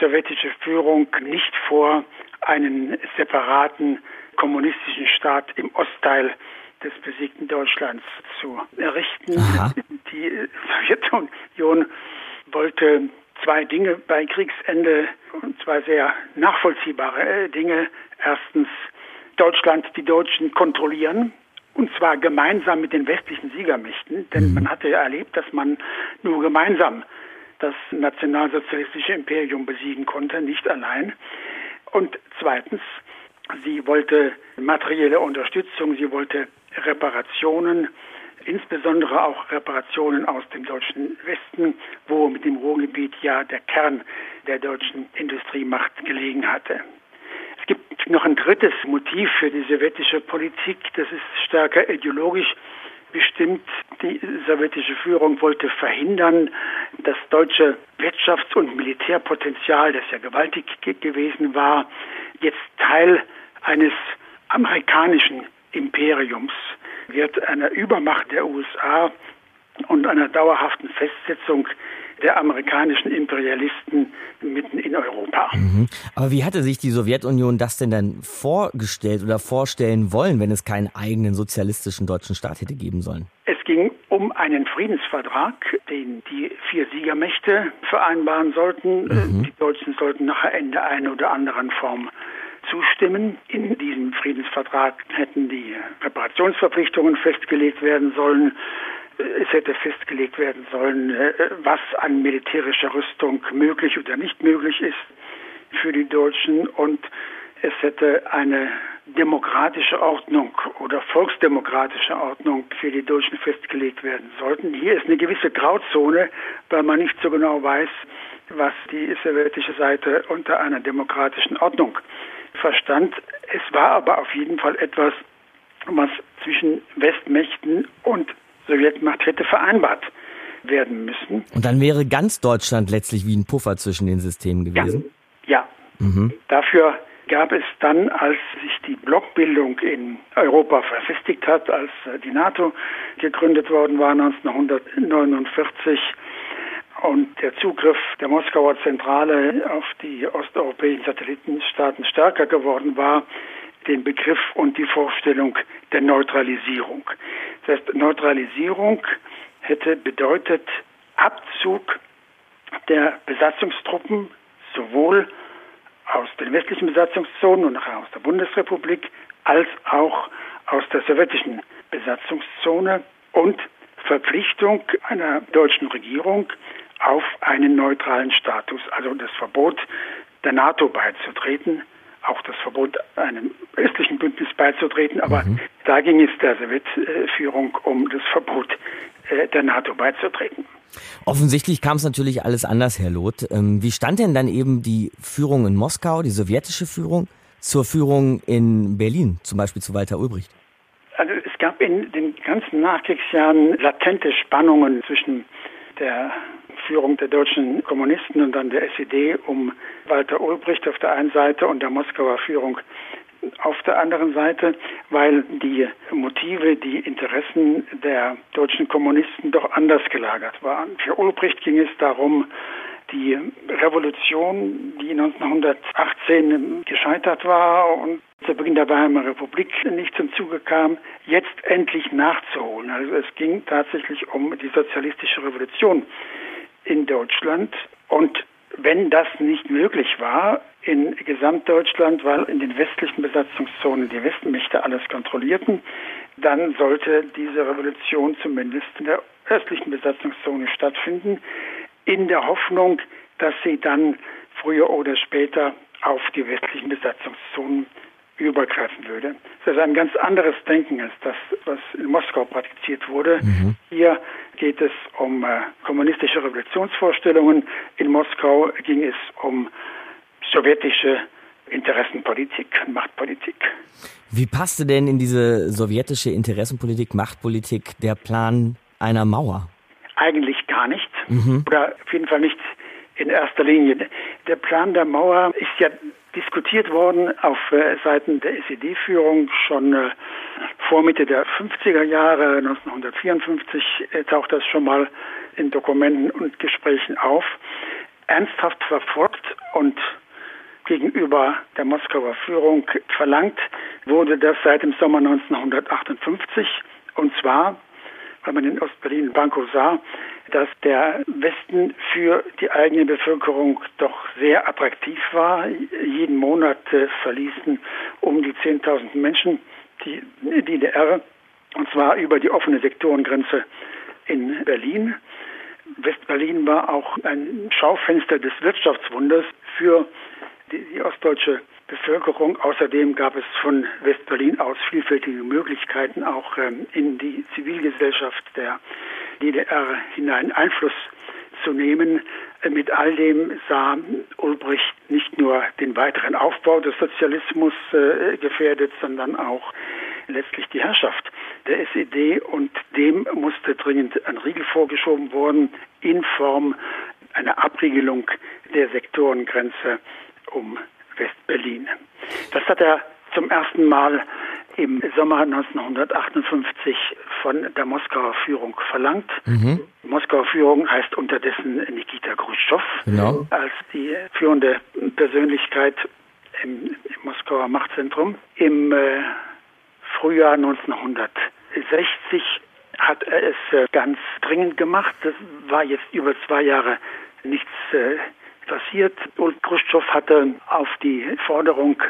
sowjetische Führung nicht vor, einen separaten kommunistischen Staat im Ostteil des besiegten Deutschlands zu errichten. Aha. Die Sowjetunion wollte zwei Dinge bei Kriegsende, und zwar sehr nachvollziehbare Dinge. Erstens Deutschland die Deutschen kontrollieren. Und zwar gemeinsam mit den westlichen Siegermächten. Denn mhm. man hatte ja erlebt, dass man nur gemeinsam das nationalsozialistische Imperium besiegen konnte, nicht allein. Und zweitens, sie wollte materielle Unterstützung, sie wollte Reparationen, insbesondere auch Reparationen aus dem deutschen Westen, wo mit dem Ruhrgebiet ja der Kern der deutschen Industriemacht gelegen hatte. Es gibt noch ein drittes Motiv für die sowjetische Politik, das ist stärker ideologisch. bestimmt. Die sowjetische Führung wollte verhindern, das deutsche Wirtschafts- und Militärpotenzial, das ja gewaltig gewesen war, jetzt Teil eines amerikanischen Imperiums wird einer Übermacht der USA und einer dauerhaften Festsetzung der amerikanischen Imperialisten mitten in Europa. Mhm. Aber wie hatte sich die Sowjetunion das denn dann vorgestellt oder vorstellen wollen, wenn es keinen eigenen sozialistischen deutschen Staat hätte geben sollen? Es ging um einen Friedensvertrag, den die vier Siegermächte vereinbaren sollten. Mhm. Die Deutschen sollten nachher in der einen oder anderen Form zustimmen. In diesem Friedensvertrag hätten die Reparationsverpflichtungen festgelegt werden sollen es hätte festgelegt werden sollen, äh, was an militärischer Rüstung möglich oder nicht möglich ist für die Deutschen und es hätte eine demokratische Ordnung oder volksdemokratische Ordnung für die Deutschen festgelegt werden sollten. Hier ist eine gewisse Grauzone, weil man nicht so genau weiß, was die sowjetische Seite unter einer demokratischen Ordnung verstand. Es war aber auf jeden Fall etwas, was zwischen Westmächten und Sowjetmacht hätte vereinbart werden müssen. Und dann wäre ganz Deutschland letztlich wie ein Puffer zwischen den Systemen gewesen? Ja. ja. Mhm. Dafür gab es dann, als sich die Blockbildung in Europa verfestigt hat, als die NATO gegründet worden war 1949 und der Zugriff der Moskauer Zentrale auf die osteuropäischen Satellitenstaaten stärker geworden war, den Begriff und die Vorstellung der Neutralisierung. Das heißt, Neutralisierung hätte bedeutet Abzug der Besatzungstruppen sowohl aus den westlichen Besatzungszonen und nachher aus der Bundesrepublik als auch aus der sowjetischen Besatzungszone und Verpflichtung einer deutschen Regierung auf einen neutralen Status, also das Verbot der NATO beizutreten, auch das Verbot, einem östlichen Bündnis beizutreten. Aber mhm. da ging es der Sowjetführung um das Verbot äh, der NATO beizutreten. Offensichtlich kam es natürlich alles anders, Herr Loth. Ähm, wie stand denn dann eben die Führung in Moskau, die sowjetische Führung, zur Führung in Berlin, zum Beispiel zu Walter Ulbricht? Also es gab in den ganzen Nachkriegsjahren latente Spannungen zwischen der Führung der deutschen Kommunisten und dann der SED um Walter Ulbricht auf der einen Seite und der Moskauer Führung auf der anderen Seite, weil die Motive, die Interessen der deutschen Kommunisten doch anders gelagert waren. Für Ulbricht ging es darum, die Revolution, die 1918 gescheitert war und zu Beginn der Weimarer Republik nicht zum Zuge kam, jetzt endlich nachzuholen. Also es ging tatsächlich um die sozialistische Revolution in Deutschland. Und wenn das nicht möglich war in Gesamtdeutschland, weil in den westlichen Besatzungszonen die Westmächte alles kontrollierten, dann sollte diese Revolution zumindest in der östlichen Besatzungszone stattfinden, in der Hoffnung, dass sie dann früher oder später auf die westlichen Besatzungszonen übergreifen würde. Das ist ein ganz anderes Denken als das, was in Moskau praktiziert wurde. Mhm. Hier geht es um äh, kommunistische Revolutionsvorstellungen. In Moskau ging es um sowjetische Interessenpolitik, Machtpolitik. Wie passte denn in diese sowjetische Interessenpolitik, Machtpolitik der Plan einer Mauer? Eigentlich gar nicht. Mhm. Oder auf jeden Fall nicht in erster Linie. Der Plan der Mauer ist ja diskutiert worden auf äh, Seiten der SED-Führung schon äh, vor Mitte der 50er Jahre, 1954 äh, taucht das schon mal in Dokumenten und Gesprächen auf. Ernsthaft verfolgt und gegenüber der Moskauer Führung verlangt wurde das seit dem Sommer 1958 und zwar, weil man in Ostberlin Banco sah, dass der Westen für die eigene Bevölkerung doch sehr attraktiv war. Jeden Monat äh, verließen um die 10.000 Menschen die DDR, und zwar über die offene Sektorengrenze in Berlin. Westberlin war auch ein Schaufenster des Wirtschaftswunders für die, die ostdeutsche Bevölkerung. Außerdem gab es von Westberlin aus vielfältige Möglichkeiten, auch ähm, in die Zivilgesellschaft der DDR hinein Einfluss zu nehmen. Äh, mit all dem sah Ulbricht nicht nur den weiteren Aufbau des Sozialismus äh, gefährdet, sondern auch letztlich die Herrschaft der SED und dem musste dringend ein Riegel vorgeschoben worden in Form einer Abriegelung der Sektorengrenze um West-Berlin. Das hat er zum ersten Mal im Sommer 1958 von der Moskauer Führung verlangt. Mhm. Moskauer Führung heißt unterdessen Nikita Khrushchev genau. als die führende Persönlichkeit im, im Moskauer Machtzentrum. Im äh, Frühjahr 1960 hat er es äh, ganz dringend gemacht. Das war jetzt über zwei Jahre nichts äh, passiert. Und Khrushchev hatte auf die Forderung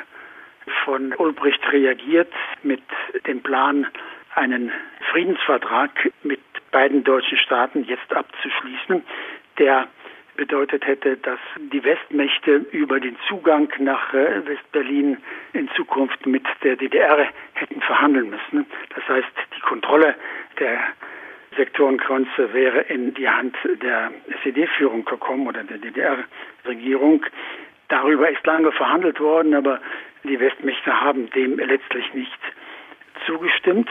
von Ulbricht reagiert mit dem Plan, einen Friedensvertrag mit beiden deutschen Staaten jetzt abzuschließen, der bedeutet hätte, dass die Westmächte über den Zugang nach äh, Westberlin in Zukunft mit der DDR hätten verhandeln müssen. Das heißt, die Kontrolle der Sektorengrenze wäre in die Hand der SED-Führung gekommen oder der DDR-Regierung. Darüber ist lange verhandelt worden, aber die Westmächte haben dem letztlich nicht zugestimmt,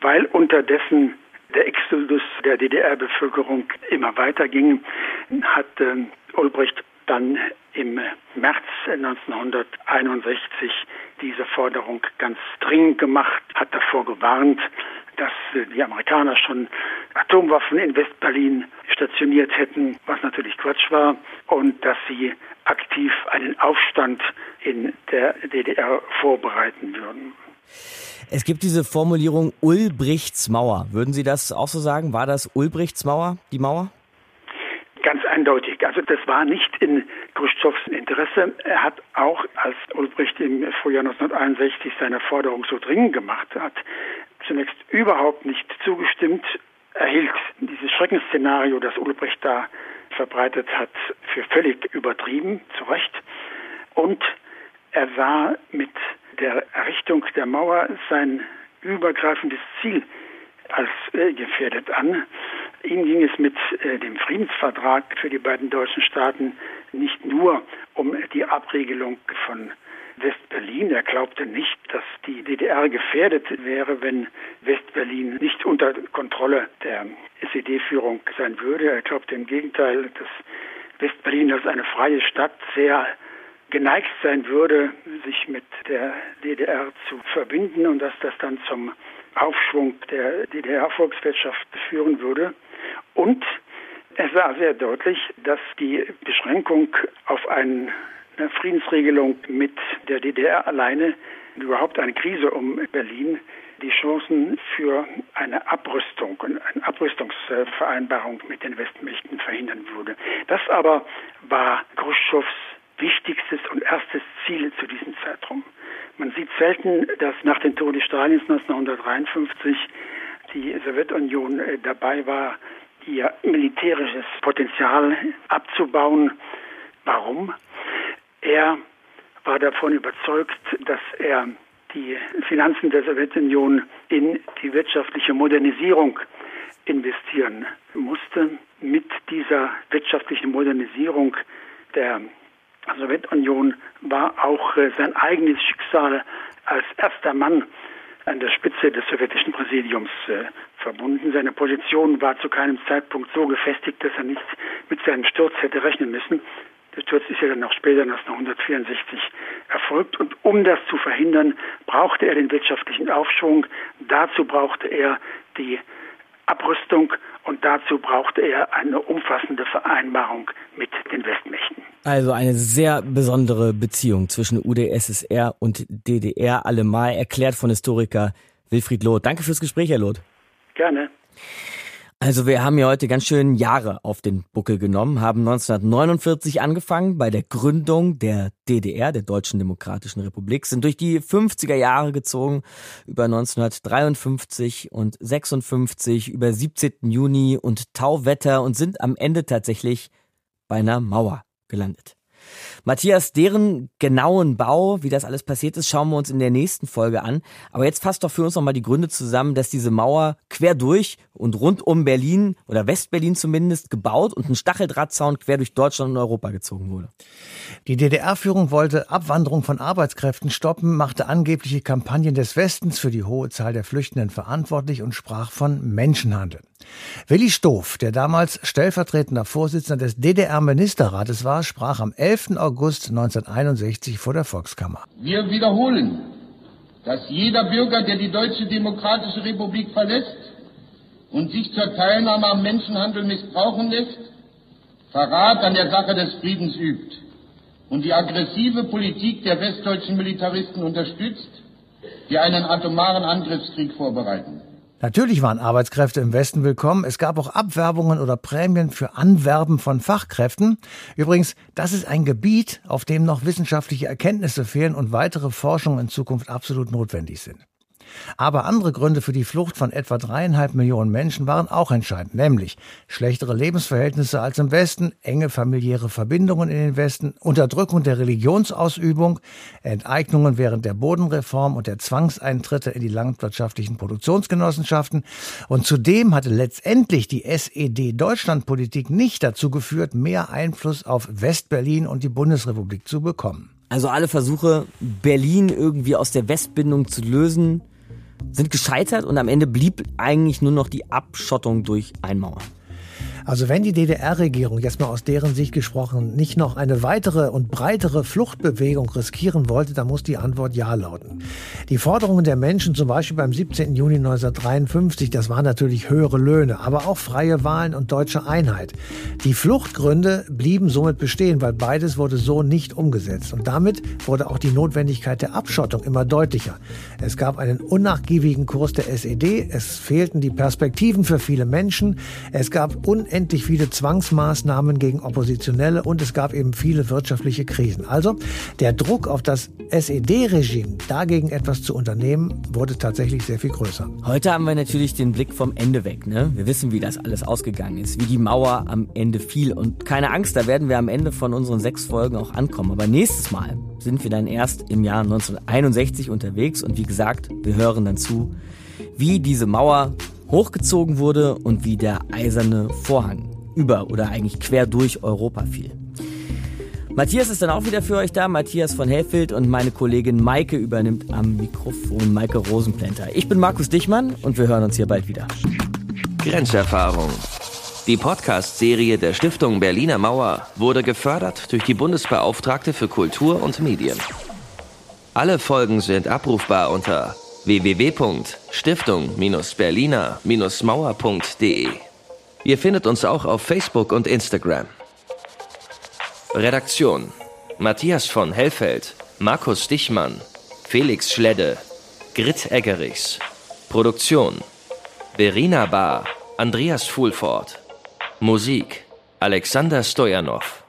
weil unterdessen der Exodus der DDR-Bevölkerung immer weiter ging, hat äh, Ulbricht dann im März 1961 diese Forderung ganz dringend gemacht, hat davor gewarnt, dass die Amerikaner schon Atomwaffen in Westberlin stationiert hätten, was natürlich Quatsch war, und dass sie aktiv einen Aufstand in der DDR vorbereiten würden. Es gibt diese Formulierung Ulbrichts Mauer. Würden Sie das auch so sagen? War das Ulbrichts Mauer, die Mauer? Ganz eindeutig. Also das war nicht in Khrushchevs Interesse. Er hat auch, als Ulbricht im Frühjahr 1961 seine Forderung so dringend gemacht hat, zunächst überhaupt nicht zugestimmt. Er hielt dieses Schreckensszenario, das Ulbricht da verbreitet hat, für völlig übertrieben, zu Recht. Und er sah mit der Errichtung der Mauer sein übergreifendes Ziel als äh, gefährdet an. Ihm ging es mit äh, dem Friedensvertrag für die beiden deutschen Staaten nicht nur um die Abregelung von Westberlin. Er glaubte nicht, dass die DDR gefährdet wäre, wenn Westberlin nicht unter Kontrolle der SED-Führung sein würde. Er glaubte im Gegenteil, dass Westberlin als eine freie Stadt sehr geneigt sein würde, sich mit der DDR zu verbinden und dass das dann zum Aufschwung der DDR-Volkswirtschaft führen würde. Und er sah sehr deutlich, dass die Beschränkung auf eine Friedensregelung mit der DDR alleine überhaupt eine Krise um Berlin die Chancen für eine Abrüstung und eine Abrüstungsvereinbarung mit den Westmächten verhindern würde. Das aber war Khrushchevs wichtigstes und erstes Ziel zu diesem Zeitraum. Man sieht selten, dass nach dem Tode Stalins 1953 die Sowjetunion äh, dabei war, ihr militärisches Potenzial abzubauen. Warum? Er war davon überzeugt, dass er die Finanzen der Sowjetunion in die wirtschaftliche Modernisierung investieren musste. Mit dieser wirtschaftlichen Modernisierung der Sowjetunion war auch äh, sein eigenes Schicksal als erster Mann an der Spitze des sowjetischen Präsidiums äh, verbunden. Seine Position war zu keinem Zeitpunkt so gefestigt, dass er nicht mit seinem Sturz hätte rechnen müssen. Der Sturz ist ja dann noch später, 1964, erfolgt. Und um das zu verhindern, brauchte er den wirtschaftlichen Aufschwung. Dazu brauchte er die Abrüstung und dazu brauchte er eine umfassende Vereinbarung mit den Westmächten. Also eine sehr besondere Beziehung zwischen UdSSR und DDR, allemal erklärt von Historiker Wilfried Loth. Danke fürs Gespräch, Herr Loth. Gerne. Also wir haben ja heute ganz schön Jahre auf den Buckel genommen, haben 1949 angefangen bei der Gründung der DDR, der Deutschen Demokratischen Republik, sind durch die 50er Jahre gezogen, über 1953 und 56, über 17. Juni und Tauwetter und sind am Ende tatsächlich bei einer Mauer gelandet. Matthias, deren genauen Bau, wie das alles passiert ist, schauen wir uns in der nächsten Folge an. Aber jetzt fasst doch für uns nochmal die Gründe zusammen, dass diese Mauer quer durch und rund um Berlin oder Westberlin zumindest gebaut und ein Stacheldrahtzaun quer durch Deutschland und Europa gezogen wurde. Die DDR-Führung wollte Abwanderung von Arbeitskräften stoppen, machte angebliche Kampagnen des Westens für die hohe Zahl der Flüchtenden verantwortlich und sprach von Menschenhandel. Willi Stoff, der damals stellvertretender Vorsitzender des DDR-Ministerrates war, sprach am 11. August 1961 vor der Volkskammer. Wir wiederholen, dass jeder Bürger, der die Deutsche Demokratische Republik verlässt und sich zur Teilnahme am Menschenhandel missbrauchen lässt, Verrat an der Sache des Friedens übt und die aggressive Politik der westdeutschen Militaristen unterstützt, die einen atomaren Angriffskrieg vorbereiten. Natürlich waren Arbeitskräfte im Westen willkommen. Es gab auch Abwerbungen oder Prämien für Anwerben von Fachkräften. Übrigens, das ist ein Gebiet, auf dem noch wissenschaftliche Erkenntnisse fehlen und weitere Forschungen in Zukunft absolut notwendig sind. Aber andere Gründe für die Flucht von etwa dreieinhalb Millionen Menschen waren auch entscheidend, nämlich schlechtere Lebensverhältnisse als im Westen, enge familiäre Verbindungen in den Westen, Unterdrückung der Religionsausübung, Enteignungen während der Bodenreform und der Zwangseintritte in die landwirtschaftlichen Produktionsgenossenschaften. Und zudem hatte letztendlich die SED-Deutschlandpolitik nicht dazu geführt, mehr Einfluss auf Westberlin und die Bundesrepublik zu bekommen. Also alle Versuche, Berlin irgendwie aus der Westbindung zu lösen, sind gescheitert und am Ende blieb eigentlich nur noch die Abschottung durch Einmauern. Also wenn die DDR-Regierung, jetzt mal aus deren Sicht gesprochen, nicht noch eine weitere und breitere Fluchtbewegung riskieren wollte, dann muss die Antwort Ja lauten. Die Forderungen der Menschen, zum Beispiel beim 17. Juni 1953, das waren natürlich höhere Löhne, aber auch freie Wahlen und deutsche Einheit. Die Fluchtgründe blieben somit bestehen, weil beides wurde so nicht umgesetzt. Und damit wurde auch die Notwendigkeit der Abschottung immer deutlicher. Es gab einen unnachgiebigen Kurs der SED, es fehlten die Perspektiven für viele Menschen, es gab un unendlich viele Zwangsmaßnahmen gegen Oppositionelle und es gab eben viele wirtschaftliche Krisen. Also der Druck auf das SED-Regime, dagegen etwas zu unternehmen, wurde tatsächlich sehr viel größer. Heute haben wir natürlich den Blick vom Ende weg. Ne? Wir wissen, wie das alles ausgegangen ist, wie die Mauer am Ende fiel. Und keine Angst, da werden wir am Ende von unseren sechs Folgen auch ankommen. Aber nächstes Mal sind wir dann erst im Jahr 1961 unterwegs und wie gesagt, wir hören dann zu, wie diese Mauer hochgezogen wurde und wie der eiserne Vorhang über oder eigentlich quer durch Europa fiel. Matthias ist dann auch wieder für euch da, Matthias von Hellfeld und meine Kollegin Maike übernimmt am Mikrofon Maike Rosenplänter. Ich bin Markus Dichmann und wir hören uns hier bald wieder. Grenzerfahrung. Die Podcast-Serie der Stiftung Berliner Mauer wurde gefördert durch die Bundesbeauftragte für Kultur und Medien. Alle Folgen sind abrufbar unter www.stiftung-berliner-mauer.de. Ihr findet uns auch auf Facebook und Instagram. Redaktion Matthias von Hellfeld, Markus Stichmann, Felix Schledde, Grit Eggerichs. Produktion Verena Bar, Andreas Fuhlfort. Musik Alexander Stojanov.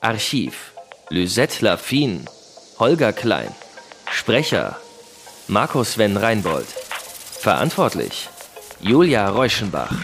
Archiv Lysette Lafine, Holger Klein. Sprecher Markus Sven Reinbold. Verantwortlich Julia Reuschenbach.